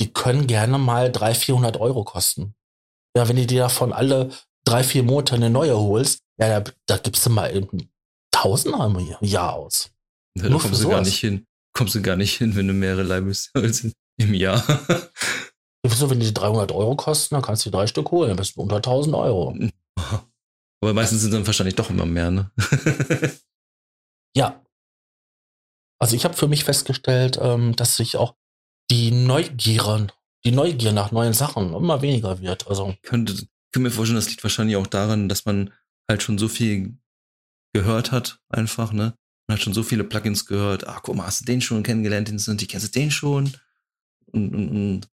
die können gerne mal 300, 400 Euro kosten. Ja, wenn du dir davon alle drei, vier Monate eine neue holst, ja, da, da gibst du mal eben Tausender im Jahr aus. Da nur kommst du gar sowas. nicht hin. Kommst du gar nicht hin, wenn du mehrere Libraries holst im Jahr. Wieso, wenn die 300 Euro kosten, dann kannst du die drei Stück holen, dann bist du unter 1000 Euro. Aber meistens sind dann wahrscheinlich doch immer mehr, ne? Ja. Also ich habe für mich festgestellt, ähm, dass sich auch die Neugier, die Neugier nach neuen Sachen immer weniger wird. Also könnte, ich könnte mir vorstellen, das liegt wahrscheinlich auch daran, dass man halt schon so viel gehört hat, einfach, ne? Man hat schon so viele Plugins gehört. Ach, guck mal, hast du den schon kennengelernt, den sind die, kennst du den schon? Und, und, und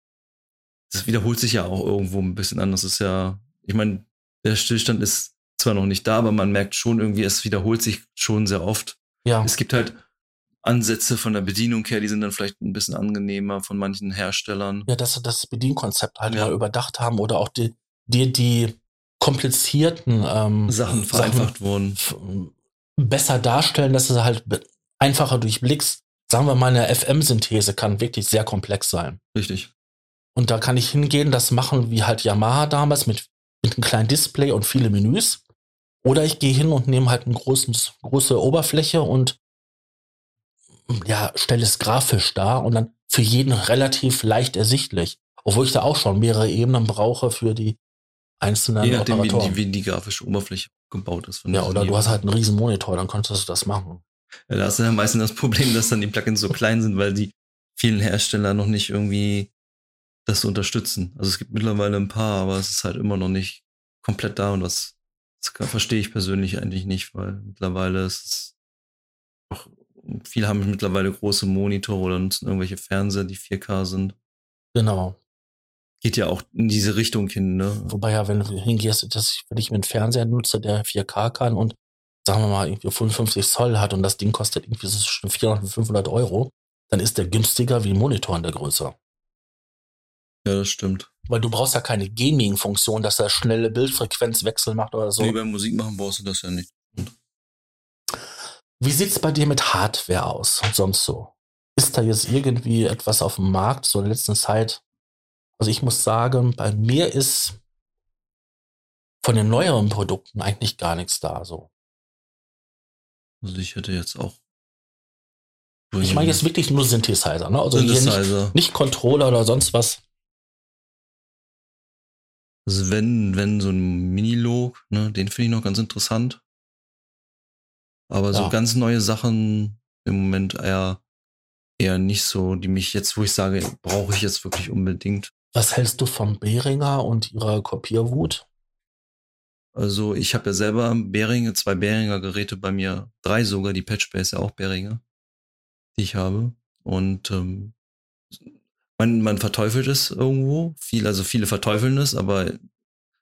das wiederholt sich ja auch irgendwo ein bisschen an. Das ist ja, ich meine, der Stillstand ist zwar noch nicht da, aber man merkt schon irgendwie, es wiederholt sich schon sehr oft. ja, Es gibt halt Ansätze von der Bedienung her, die sind dann vielleicht ein bisschen angenehmer von manchen Herstellern. ja, dass sie das Bedienkonzept halt Ja. mal überdacht haben oder auch die, die, die komplizierten ähm, Sachen vereinfacht wurden. Besser darstellen, dass du halt einfacher durchblickst. Sagen wir mal, eine FM-Synthese kann wirklich sehr komplex sein. Richtig. Und da kann ich hingehen, das machen wie halt Yamaha damals mit, mit einem kleinen Display und viele Menüs. Oder ich gehe hin und nehme halt eine großen, große Oberfläche und ja, stelle es grafisch dar und dann für jeden relativ leicht ersichtlich. Obwohl ich da auch schon mehrere Ebenen brauche für die einzelnen Je nachdem, wie Operatoren. die, wie die grafische Oberfläche gebaut ist. Ja, oder du hast halt einen riesen Monitor, dann konntest du das machen. Ja, da hast du ja meistens das Problem, dass dann die Plugins so klein sind, weil die vielen Hersteller noch nicht irgendwie das unterstützen. Also es gibt mittlerweile ein paar, aber es ist halt immer noch nicht komplett da und das, das verstehe ich persönlich eigentlich nicht, weil mittlerweile ist es auch, viele haben mittlerweile große Monitore oder nutzen irgendwelche Fernseher, die 4K sind. Genau. Geht ja auch in diese Richtung hin, ne? Wobei ja, wenn du hingehst, dass ich, wenn ich mir einen Fernseher nutze, der 4K kann und sagen wir mal irgendwie 55 Zoll hat und das Ding kostet irgendwie so zwischen 400 und 500 Euro, dann ist der günstiger wie ein Monitor in der Größe. Ja, das stimmt. Weil du brauchst ja keine Gaming-Funktion, dass er schnelle Bildfrequenzwechsel macht oder so. Nee, beim Musik machen brauchst du das ja nicht. Wie sieht's bei dir mit Hardware aus und sonst so? Ist da jetzt irgendwie etwas auf dem Markt so in der letzten Zeit? Also ich muss sagen, bei mir ist von den neueren Produkten eigentlich gar nichts da. So. Also ich hätte jetzt auch. Ich meine jetzt wirklich nur Synthesizer, ne? Also hier nicht, Synthesizer. nicht Controller oder sonst was. Also wenn, wenn so ein Minilog, ne, den finde ich noch ganz interessant. Aber so Ja. ganz neue Sachen im Moment eher, eher nicht so, die mich jetzt, wo ich sage, brauche ich jetzt wirklich unbedingt. Was hältst du von Behringer und ihrer Kopierwut? Also ich habe ja selber Behringer, zwei Behringer Geräte bei mir, drei sogar, die Patchbase ist ja auch Behringer, die ich habe. Und ähm, man, man verteufelt es irgendwo, viel, also viele verteufeln es, aber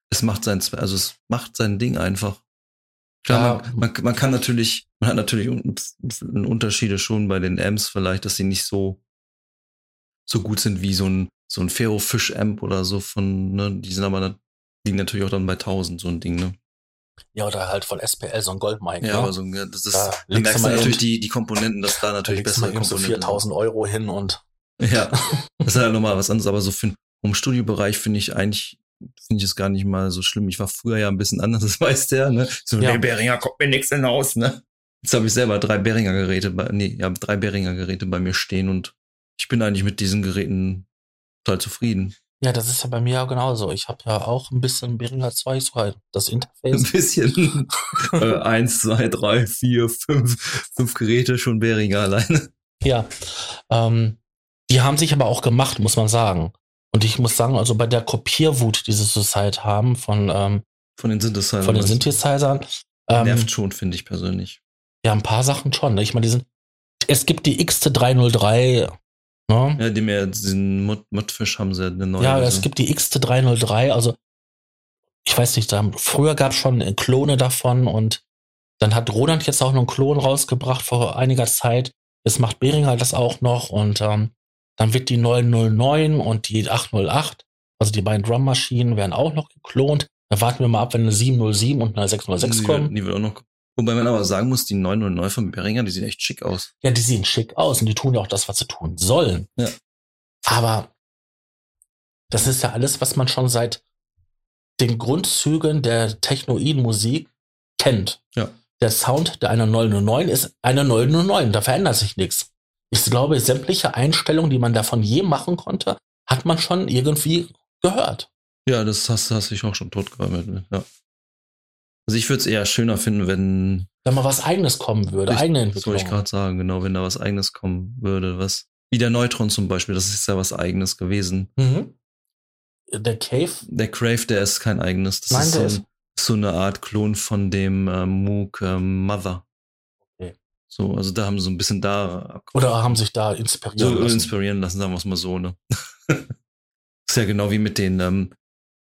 es macht sein, also es macht sein Ding einfach. Klar, Ja. man, man, man kann natürlich, man hat natürlich un- un- Unterschiede schon bei den Amps vielleicht, dass sie nicht so so gut sind wie so ein so ein Ferro-Fish Amp oder so von, ne, die sind aber liegen natürlich auch dann bei 1000 so ein Ding, ne? Ja, oder halt von SPL, so ein Goldmike. Ja, ne? aber so, ja, das ist, Da da legst merkst du mal natürlich die, die Komponenten, dass da da natürlich mal bessere eben so Komponenten 4000 Euro hin und Ja, das ist halt nochmal was anderes, aber so für den Home-Studio-Bereich finde ich eigentlich, finde ich es gar nicht mal so schlimm. Ich war früher ja ein bisschen anders, das weiß der, ne? So, Ja. nee, Behringer kommt mir nichts hinaus, ne? Jetzt habe ich selber drei Behringer-Geräte, bei, nee, ja, drei Behringer-Geräte bei mir stehen und ich bin eigentlich mit diesen Geräten total zufrieden. ja, das ist ja bei mir ja genauso. Ich habe ja auch ein bisschen Behringer 2, sogar das Ein Interface. bisschen. äh, eins, zwei, drei, vier, fünf, fünf Geräte schon Behringer alleine. Ja, ähm, die haben sich aber auch gemacht, muss man sagen. Und ich muss sagen, also bei der Kopierwut, die sie zurzeit haben von, ähm, Von den Synthesizern. von den Synthesizern, ähm, Nervt schon, finde ich persönlich. ja, ein paar Sachen schon. Ne? Ich meine, die sind, es gibt die XT303, ne? Ja, die mehr, diesen Mod Modfish haben sie eine neue. Ja, es gibt die XT303, also ich weiß nicht, da, früher gab es schon Klone davon und dann hat Roland jetzt auch noch einen Klon rausgebracht vor einiger Zeit. Jetzt macht Behringer das auch noch und ähm, dann wird die 909 und die 808, also die beiden Drummaschinen, werden auch noch geklont. Dann warten wir mal ab, wenn eine 707 und eine 606 die, kommen. wird- die wird auch noch. Wobei man aber sagen muss, die 909 von Behringer, die sieht echt schick aus. Ja, die sehen schick aus und die tun ja auch das, was sie tun sollen. Ja. Aber das ist ja alles, was man schon seit den Grundzügen der technoiden Musik kennt. Ja. Der Sound der einer 909 ist eine 909, da verändert sich nichts. Ich glaube, sämtliche Einstellungen, die man davon je machen konnte, hat man schon irgendwie gehört. Ja, das hast, hast du dich auch schon totgeräumt mit. Ja. Also ich würde es eher schöner finden, wenn, Wenn mal was eigenes kommen würde, Ich- eigene das wollte ich Entwicklung. gerade sagen, genau, wenn da was eigenes kommen würde, was, wie der Neutron zum Beispiel, das ist ja was eigenes gewesen. Mhm. Der Cave, Der Crave, der ist kein eigenes, das Nein, ist, so, der ein, so eine Art Klon von dem ähm, Moog ähm, Mother. Okay. So, also da haben sie so ein bisschen da oder haben sich da inspirieren so lassen. inspirieren lassen, sagen wir es mal so, ne? ist ja genau wie mit den, ähm,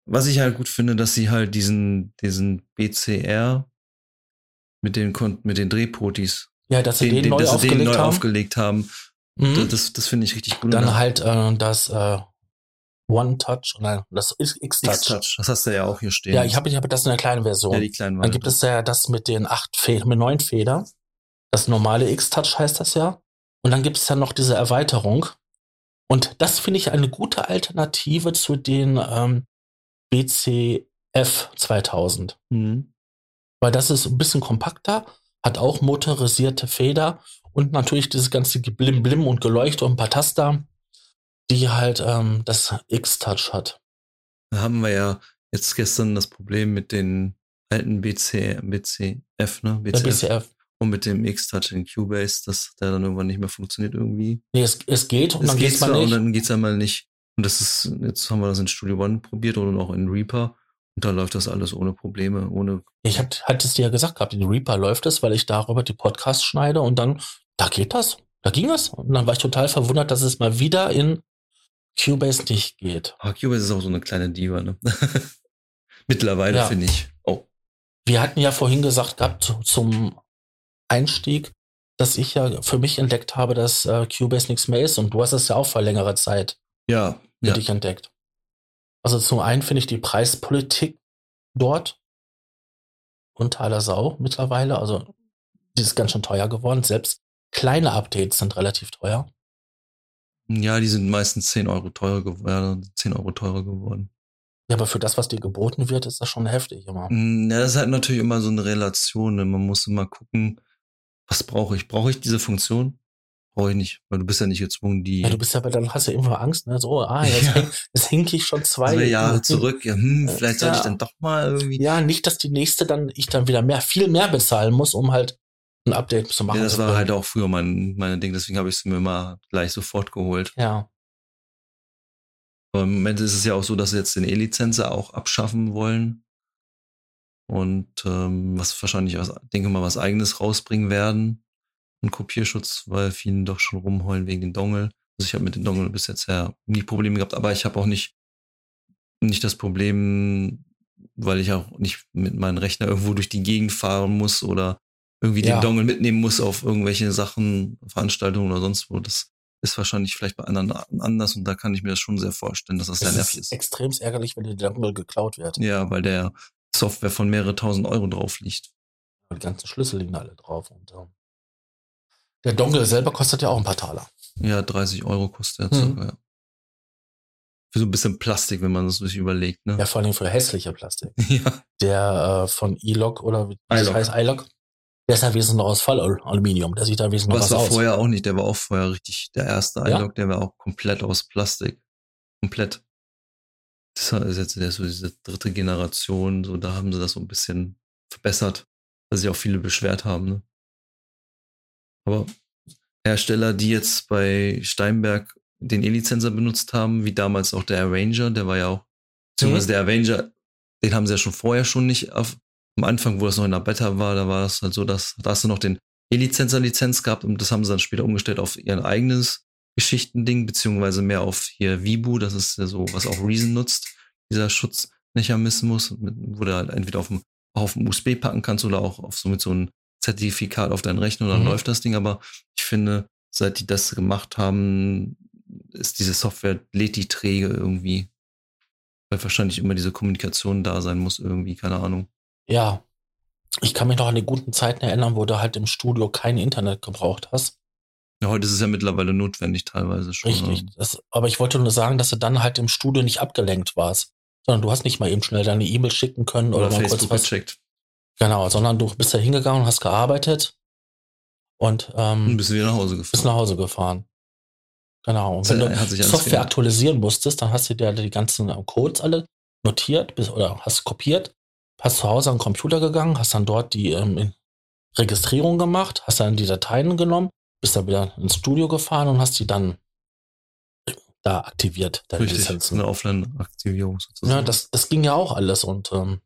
was ich halt gut finde, dass sie halt diesen, diesen BCR mit den, mit den Drehpotis, Ja, dass sie den, neu dass aufgelegt den neu haben. aufgelegt haben. Mhm. Das, das, finde ich richtig gut. Dann halt äh, das äh, One Touch, nein, das ist X-Touch. X-Touch, das hast du ja auch hier stehen. Ja, ich habe ich hab das in der kleinen Version. ja, die kleinen Dann gibt es ja das mit den acht Federn, mit neun Federn. Das normale X-Touch heißt das ja. Und dann gibt es ja noch diese Erweiterung. Und das finde ich eine gute Alternative zu den ähm, BCF 2000. Mhm. Weil das ist ein bisschen kompakter, hat auch motorisierte Feder und natürlich dieses ganze Blim-Blim und Geleuchte und ein paar Taster. die halt ähm, das X-Touch hat. Da haben wir ja jetzt gestern das Problem mit den alten BC, BCF, ne? BCF. BCF. Und mit dem X-Touch in Cubase, dass der dann irgendwann nicht mehr funktioniert irgendwie. Nee, es, es geht und es dann geht geht's mal nicht. Und dann geht's einmal nicht. Und das ist, jetzt haben wir das in Studio One probiert oder auch in Reaper. Und da läuft das alles ohne Probleme, ohne. Ich hab, hatte es dir ja gesagt gehabt, in Reaper läuft es, weil ich darüber die Podcasts schneide und dann, da geht das. Da ging es. Und dann war ich total verwundert, dass es mal wieder in Cubase nicht geht. Aber Cubase ist auch so eine kleine Diva, ne? Mittlerweile ja. finde ich. Oh. Wir hatten ja vorhin gesagt gehabt zum Einstieg, dass ich ja für mich entdeckt habe, dass äh, Cubase nichts mehr ist. Und du hast es ja auch vor längerer Zeit ja, für ja. dich entdeckt. Also zum einen finde ich die Preispolitik dort unter aller Sau mittlerweile. Also die ist ganz schön teuer geworden. Selbst kleine Updates sind relativ teuer. Ja, die sind meistens 10 Euro teurer geworden, 10 Euro teurer geworden. Ja, aber für das, was dir geboten wird, ist das schon heftig immer. Mm, ja, das ist halt natürlich immer so eine Relation. Ne? Man muss immer gucken, was brauche ich? Brauche ich diese Funktion? Brauche ich nicht, weil du bist ja nicht gezwungen, die. Ja, du bist ja, weil dann hast du immer Angst, ne? So, ah, jetzt, ja. hink, jetzt hink ich schon zwei, zwei Jahre zurück. Ja, hm, vielleicht ja. soll ich dann doch mal irgendwie. Ja, nicht, dass die nächste dann ich dann wieder mehr, viel mehr bezahlen muss, um halt ein Update zu machen. Ja, das war halt auch früher mein, meine Ding, deswegen habe ich es mir mal gleich sofort geholt. Ja. Aber im Moment ist es ja auch so, dass sie jetzt den E-Lizenzer auch abschaffen wollen. Und ähm, was wahrscheinlich, was, denke mal, was eigenes rausbringen werden. Ein Kopierschutz, weil vielen doch schon rumheulen wegen den Dongle. Also ich habe mit den Dongle bis jetzt ja nie Probleme gehabt, aber ich habe auch nicht, nicht das Problem, weil ich auch nicht mit meinem Rechner irgendwo durch die Gegend fahren muss oder irgendwie ja. den Dongle mitnehmen muss auf irgendwelche Sachen, Veranstaltungen oder sonst wo. Das ist wahrscheinlich vielleicht bei anderen anders und da kann ich mir das schon sehr vorstellen, dass das sehr nervig ist. Extrem ärgerlich, wenn der Dongle geklaut wird. Ja, weil der Software von mehrere tausend Euro drauf liegt. Die ganzen Schlüssel liegen alle drauf und äh, der Dongle selber kostet ja auch ein paar Taler. Ja, 30 Euro kostet er hm. ja. Für so ein bisschen Plastik, wenn man das sich überlegt, ne? Ja, vor allem für hässliche Plastik. ja. Der äh, von E-Log oder wie das heißt, iLog. Der ist ja wesentlich noch aus Fallaluminium. Der sieht da wesentlich noch was, was war aus. vorher auch nicht. Der war auch vorher richtig, der erste iLog, ja? der war auch komplett aus Plastik. Komplett. Das ist jetzt der, so diese dritte Generation, so da haben sie das so ein bisschen verbessert, dass sich auch viele beschwert haben. Ne? Aber Hersteller, die jetzt bei Steinberg den E-Lizenser benutzt haben, wie damals auch der Arranger, der war ja auch, beziehungsweise mhm. der Arranger, den haben sie ja schon vorher schon nicht auf, am Anfang, wo es noch in der Beta war, da war es halt so, dass da hast du noch den E-Lizenser-Lizenz gehabt und das haben sie dann später umgestellt auf ihr eigenes Geschichtending, beziehungsweise mehr auf hier Vibu, das ist ja so, was auch Reason nutzt, dieser Schutzmechanismus, wo du halt entweder auf dem, auf dem USB packen kannst oder auch auf so mit so einem Zertifikat auf deinen Rechner, dann mhm. läuft das Ding, aber ich finde, seit die das gemacht haben, ist diese Software, lädt die träge irgendwie. Weil wahrscheinlich immer diese Kommunikation da sein muss, irgendwie, keine Ahnung. Ja. Ich kann mich noch an die guten Zeiten erinnern, wo du halt im Studio kein Internet gebraucht hast. Ja, heute ist es ja mittlerweile notwendig teilweise schon. Richtig. Das, aber ich wollte nur sagen, dass du dann halt im Studio nicht abgelenkt warst. Sondern du hast nicht mal eben schnell deine E-Mail schicken können oder, oder mal kurz was. Gecheckt. Genau, sondern du bist da hingegangen und hast gearbeitet und, ähm, und bist wieder nach Hause gefahren. Bist nach Hause gefahren. Genau. Und wenn du Software geändert. aktualisieren musstest, dann hast du dir die ganzen Codes alle notiert bis, oder hast kopiert, hast zu Hause an den Computer gegangen, hast dann dort die ähm, Registrierung gemacht, hast dann die Dateien genommen, bist dann wieder ins Studio gefahren und hast die dann da aktiviert, deine Richtig, Lizenzen. Eine Offline-Aktivierung sozusagen. Ja, das, das ging ja auch alles und ähm,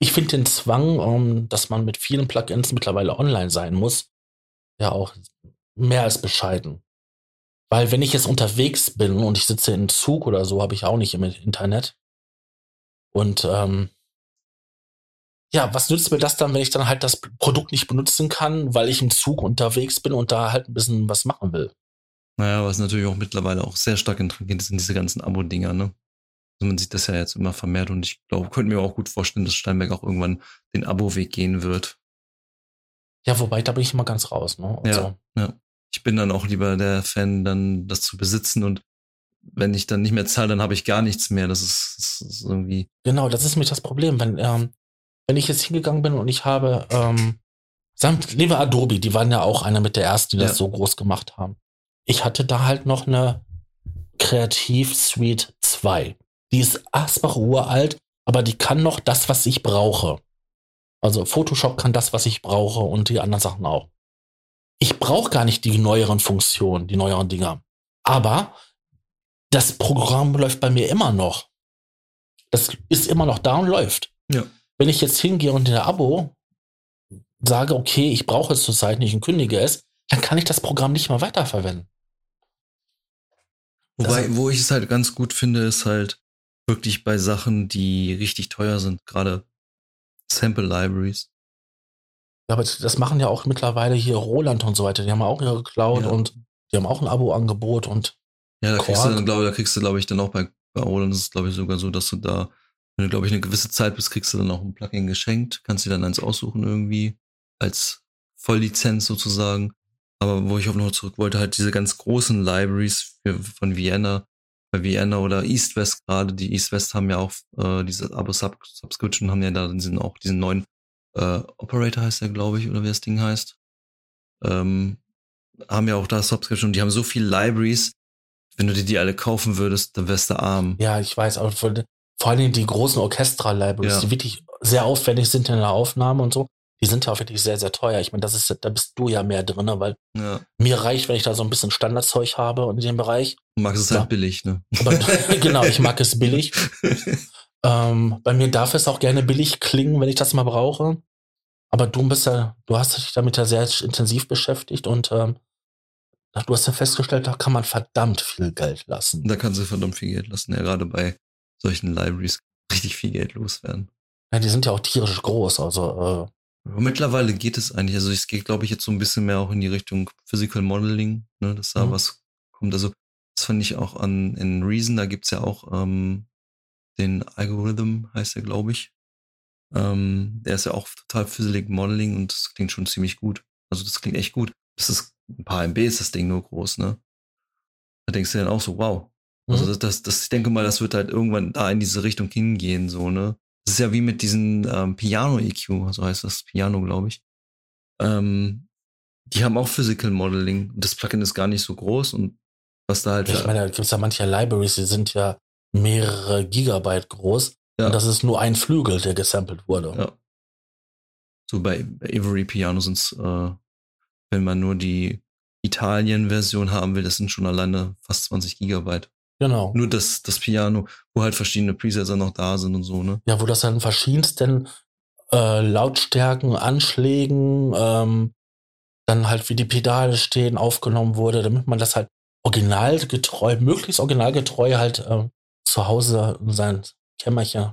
ich finde den Zwang, um, ähm, dass man mit vielen Plugins mittlerweile online sein muss, ja auch mehr als bescheiden. Weil wenn ich jetzt unterwegs bin und ich sitze im Zug oder so, habe ich auch nicht im Internet. Und ähm, ja, was nützt mir das dann, wenn ich dann halt das Produkt nicht benutzen kann, weil ich im Zug unterwegs bin und da halt ein bisschen was machen will? Naja, was natürlich auch mittlerweile auch sehr stark interessiert sind diese ganzen Abo-Dinger, ne? Also man sieht das ja jetzt immer vermehrt und ich glaube, könnte mir auch gut vorstellen, dass Steinberg auch irgendwann den Abo-Weg gehen wird. Ja, wobei, da bin ich immer ganz raus, ne? Ja, ja. Ich bin dann auch lieber der Fan, dann das zu besitzen und wenn ich dann nicht mehr zahle, dann habe ich gar nichts mehr. Das ist, das ist irgendwie. Genau, das ist nämlich das Problem. Wenn, ähm, wenn ich jetzt hingegangen bin und ich habe, ähm, sagen nehmen wir Adobe, die waren ja auch einer mit der ersten, die ja. das so groß gemacht haben. Ich hatte da halt noch eine Kreativ Suite 2. Die ist Asbach uralt, aber die kann noch das, was ich brauche. Also Photoshop kann das, was ich brauche und die anderen Sachen auch. Ich brauche gar nicht die neueren Funktionen, die neueren Dinger. Aber das Programm läuft bei mir immer noch. Das ist immer noch da und läuft. Ja. Wenn ich jetzt hingehe und in der Abo sage, okay, ich brauche es zurzeit nicht und kündige es, dann kann ich das Programm nicht mehr weiterverwenden. Wobei, das, wo ich es halt ganz gut finde, ist halt wirklich bei Sachen, die richtig teuer sind, gerade Sample Libraries. Ja, aber das machen ja auch mittlerweile hier Roland und so weiter. Die haben auch ihre Cloud ja. und die haben auch ein Abo-Angebot und. Ja, da kriegst du dann, glaube da kriegst du, glaube ich, dann auch bei, bei Roland ist es, glaube ich, sogar so, dass du da, wenn du, glaube ich, eine gewisse Zeit bist, kriegst du dann auch ein Plugin geschenkt, kannst dir dann eins aussuchen irgendwie als Volllizenz sozusagen. Aber wo ich auch noch zurück wollte, halt diese ganz großen Libraries für, von Vienna, bei Vienna oder East West gerade, die East West haben ja auch äh, diese Abo-Subscription, haben ja da diesen, auch diesen neuen äh, Operator heißt der, glaube ich, oder wie das Ding heißt. Ähm, haben ja auch da Subscription, die haben so viele Libraries, wenn du dir die alle kaufen würdest, dann wärst du arm. Ja, ich weiß, aber vor, vor allem die großen Orchestra-Libraries, ja. die wirklich sehr aufwendig sind in der Aufnahme und so, die sind ja auch wirklich sehr, sehr teuer. Ich meine, das ist, da bist du ja mehr drin, weil ja. mir reicht, wenn ich da so ein bisschen Standardzeug habe in dem Bereich. Du magst es halt billig, ne? Aber, genau, ich mag es billig. ähm, bei mir darf es auch gerne billig klingen, wenn ich das mal brauche. Aber du bist ja, du hast dich damit ja sehr intensiv beschäftigt und ähm, du hast ja festgestellt, da kann man verdammt viel Geld lassen. Da kannst du verdammt viel Geld lassen, ja, gerade bei solchen Libraries richtig viel Geld loswerden. Ja, die sind ja auch tierisch groß, also äh, Mittlerweile geht es eigentlich. Also es geht, glaube ich, jetzt so ein bisschen mehr auch in die Richtung Physical Modeling, ne, dass da mhm. was kommt. Also das fand ich auch an in Reason, da gibt's ja auch ähm, den Algorithm, heißt der, glaube ich. Ähm, der ist ja auch total Physical Modeling und das klingt schon ziemlich gut. Also das klingt echt gut. Das ist ein paar MB ist das Ding nur groß, ne? Da denkst du dann auch so, wow. Also mhm. das, das, das, ich denke mal, das wird halt irgendwann da in diese Richtung hingehen, so, ne? Das ist ja wie mit diesen ähm, Piano-EQ, so heißt das Piano, glaube ich. Ähm, die haben auch Physical Modeling. Das Plugin ist gar nicht so groß und was da halt. Ich meine, da gibt es ja manche Libraries, die sind ja mehrere Gigabyte groß. Ja. Und das ist nur ein Flügel, der gesampelt wurde. Ja. So bei Avery Piano sind es, äh, wenn man nur die Italien-Version haben will, das sind schon alleine fast 20 Gigabyte. Genau. Nur das, das Piano, wo halt verschiedene Presets noch da sind und so, ne? Ja, wo das dann verschiedensten äh, Lautstärken, Anschlägen, ähm, dann halt wie die Pedale stehen, aufgenommen wurde, damit man das halt originalgetreu, möglichst originalgetreu halt äh, zu Hause in sein Kämmerchen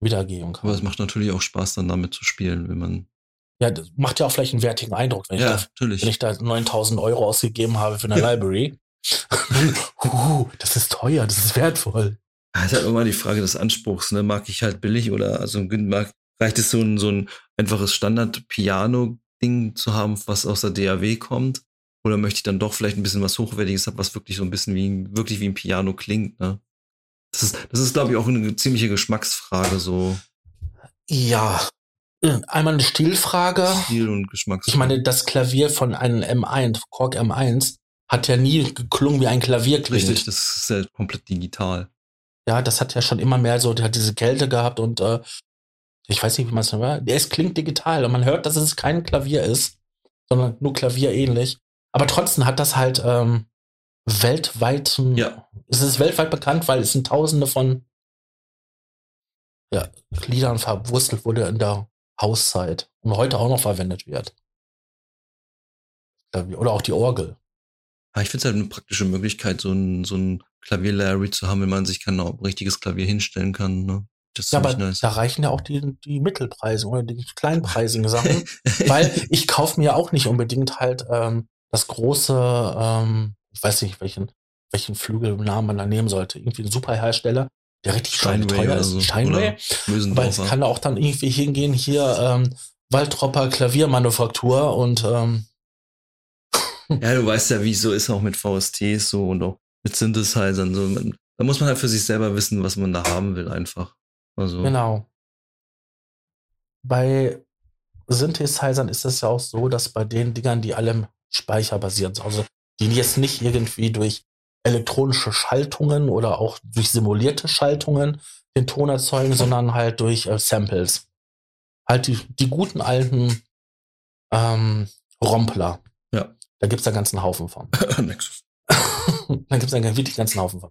wiedergeben kann. Aber es macht natürlich auch Spaß, dann damit zu spielen, wenn man. Ja, das macht ja auch vielleicht einen wertigen Eindruck, wenn, ja, ich, da, natürlich. wenn ich da 9000 Euro ausgegeben habe für eine Library. uh, das ist teuer, das ist wertvoll. Das ist halt immer die Frage des Anspruchs, ne? Mag ich halt billig oder also mag, reicht es so ein, so ein einfaches Standard-Piano-Ding zu haben, was aus der DAW kommt? Oder möchte ich dann doch vielleicht ein bisschen was Hochwertiges haben, was wirklich so ein bisschen wie wirklich wie ein Piano klingt, ne? Das ist, das ist, glaube ich, auch eine ziemliche Geschmacksfrage, so. Ja. Einmal eine Stilfrage. Stil und Geschmacksfrage. Ich meine, das Klavier von einem M1, Korg M1, hat ja nie geklungen wie ein Klavier klingt. Richtig, das ist ja komplett digital. Ja, das hat ja schon immer mehr so, der hat diese Kälte gehabt und äh, ich weiß nicht, wie man es nennt. Es klingt digital und man hört, dass es kein Klavier ist, sondern nur Klavier ähnlich. Aber trotzdem hat das halt ähm, weltweit, ja. es ist weltweit bekannt, weil es sind Tausende von ja, Liedern verwurstelt wurde in der Hauszeit und heute auch noch verwendet wird. Oder auch die Orgel. Ja, ich finde es halt eine praktische Möglichkeit, so ein, so ein Klavier-Larry zu haben, wenn man sich kein richtiges Klavier hinstellen kann. Ne? Das ja, aber nice. da reichen ja auch die, die Mittelpreise oder die kleinpreisigen Sachen, weil ich kaufe mir auch nicht unbedingt halt ähm, das große, ähm, ich weiß nicht, welchen, welchen Flügelnamen man da nehmen sollte. Irgendwie ein Superhersteller, der richtig Steinway teuer ist. So. Steinway. Aber ich kann da auch dann irgendwie hingehen, hier ähm, Waldropper Klaviermanufaktur und ähm, ja, du weißt ja, wie es so ist, auch mit VSTs so und auch mit Synthesizern. So. Da muss man halt für sich selber wissen, was man da haben will, einfach. Also. Genau. Bei Synthesizern ist es ja auch so, dass bei den Dingern, die alle speicherbasiert sind, also die jetzt nicht irgendwie durch elektronische Schaltungen oder auch durch simulierte Schaltungen den Ton erzeugen, sondern halt durch äh, Samples. Halt die, die guten alten ähm, Rompler. Ja. Da gibt's da ganzen Haufen von. Nexus. da gibt's da wirklich ganzen Haufen von.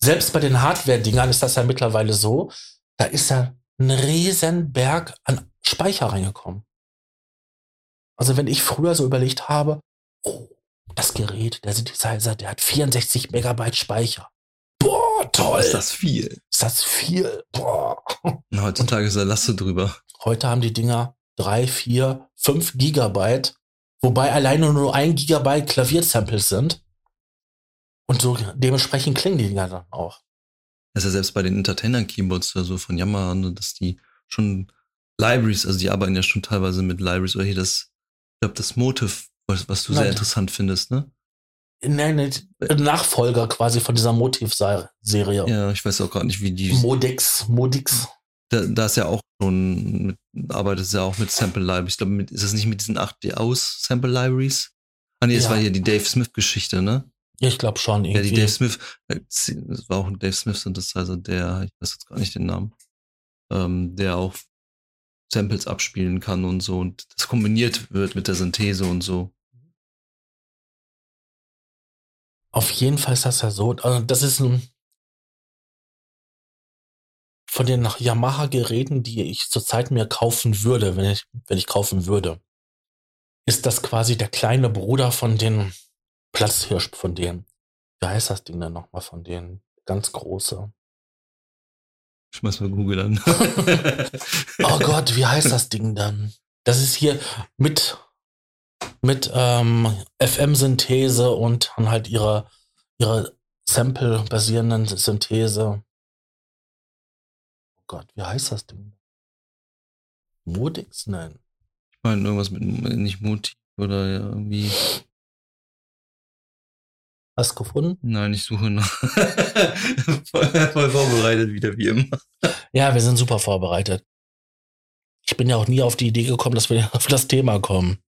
Selbst bei den Hardware-Dingern ist das ja mittlerweile so, da ist ja ein riesen Berg an Speicher reingekommen. Also wenn ich früher so überlegt habe, oh, das Gerät, der Synthesizer, der hat 64 Megabyte Speicher. Boah, toll. Ist das viel? Ist das viel? Boah. Na, heutzutage ist da Lasse drüber. Heute haben die Dinger drei, vier, fünf Gigabyte, wobei alleine nur ein Gigabyte Klaviersamples sind. Und so dementsprechend klingen die Dinger dann auch. Das ist ja selbst bei den Entertainer-Keyboards oder so von Yamaha, dass die schon Libraries, also die arbeiten ja schon teilweise mit Libraries oder hier das, ich glaube, das Motive, was, was du Nein. sehr interessant findest, ne? Nein, nein, Nachfolger quasi von dieser Motiv-Serie. Ja, ich weiß auch gar nicht, wie die. Modix, Modix. Da, da ist ja auch schon, mit, arbeitet es ja auch mit Sample Libraries. Ich glaube, ist das nicht mit diesen 8D aus Sample Libraries? Ah, nee, das Ja. war hier die Dave Smith-Geschichte, ne? Ja, ich glaube schon Ja, irgendwie. die Dave Smith, äh, das war auch ein Dave Smith Synthesizer, der, ich weiß jetzt gar nicht den Namen, ähm, der auch Samples abspielen kann und so und das kombiniert wird mit der Synthese und so. Auf jeden Fall ist das ja so. Also das ist ein von den Yamaha-Geräten, die ich zurzeit mir kaufen würde, wenn ich, wenn ich kaufen würde, ist das quasi der kleine Bruder von den Platzhirsch von denen. Wie heißt das Ding denn nochmal von denen? Ganz große. Schmeiß mal Google an. Oh Gott, wie heißt das Ding dann? Das ist hier mit, mit ähm, FM-Synthese und dann halt ihre, ihre Sample-basierenden Synthese. Gott, wie heißt das Ding? Modix? Nein. Ich meine, irgendwas mit, nicht Motiv oder irgendwie, Hast du gefunden? nein, ich suche noch. voll, voll vorbereitet wieder, wie immer. Ja, wir sind super vorbereitet. Ich bin ja auch nie auf die Idee gekommen, dass wir auf das Thema kommen.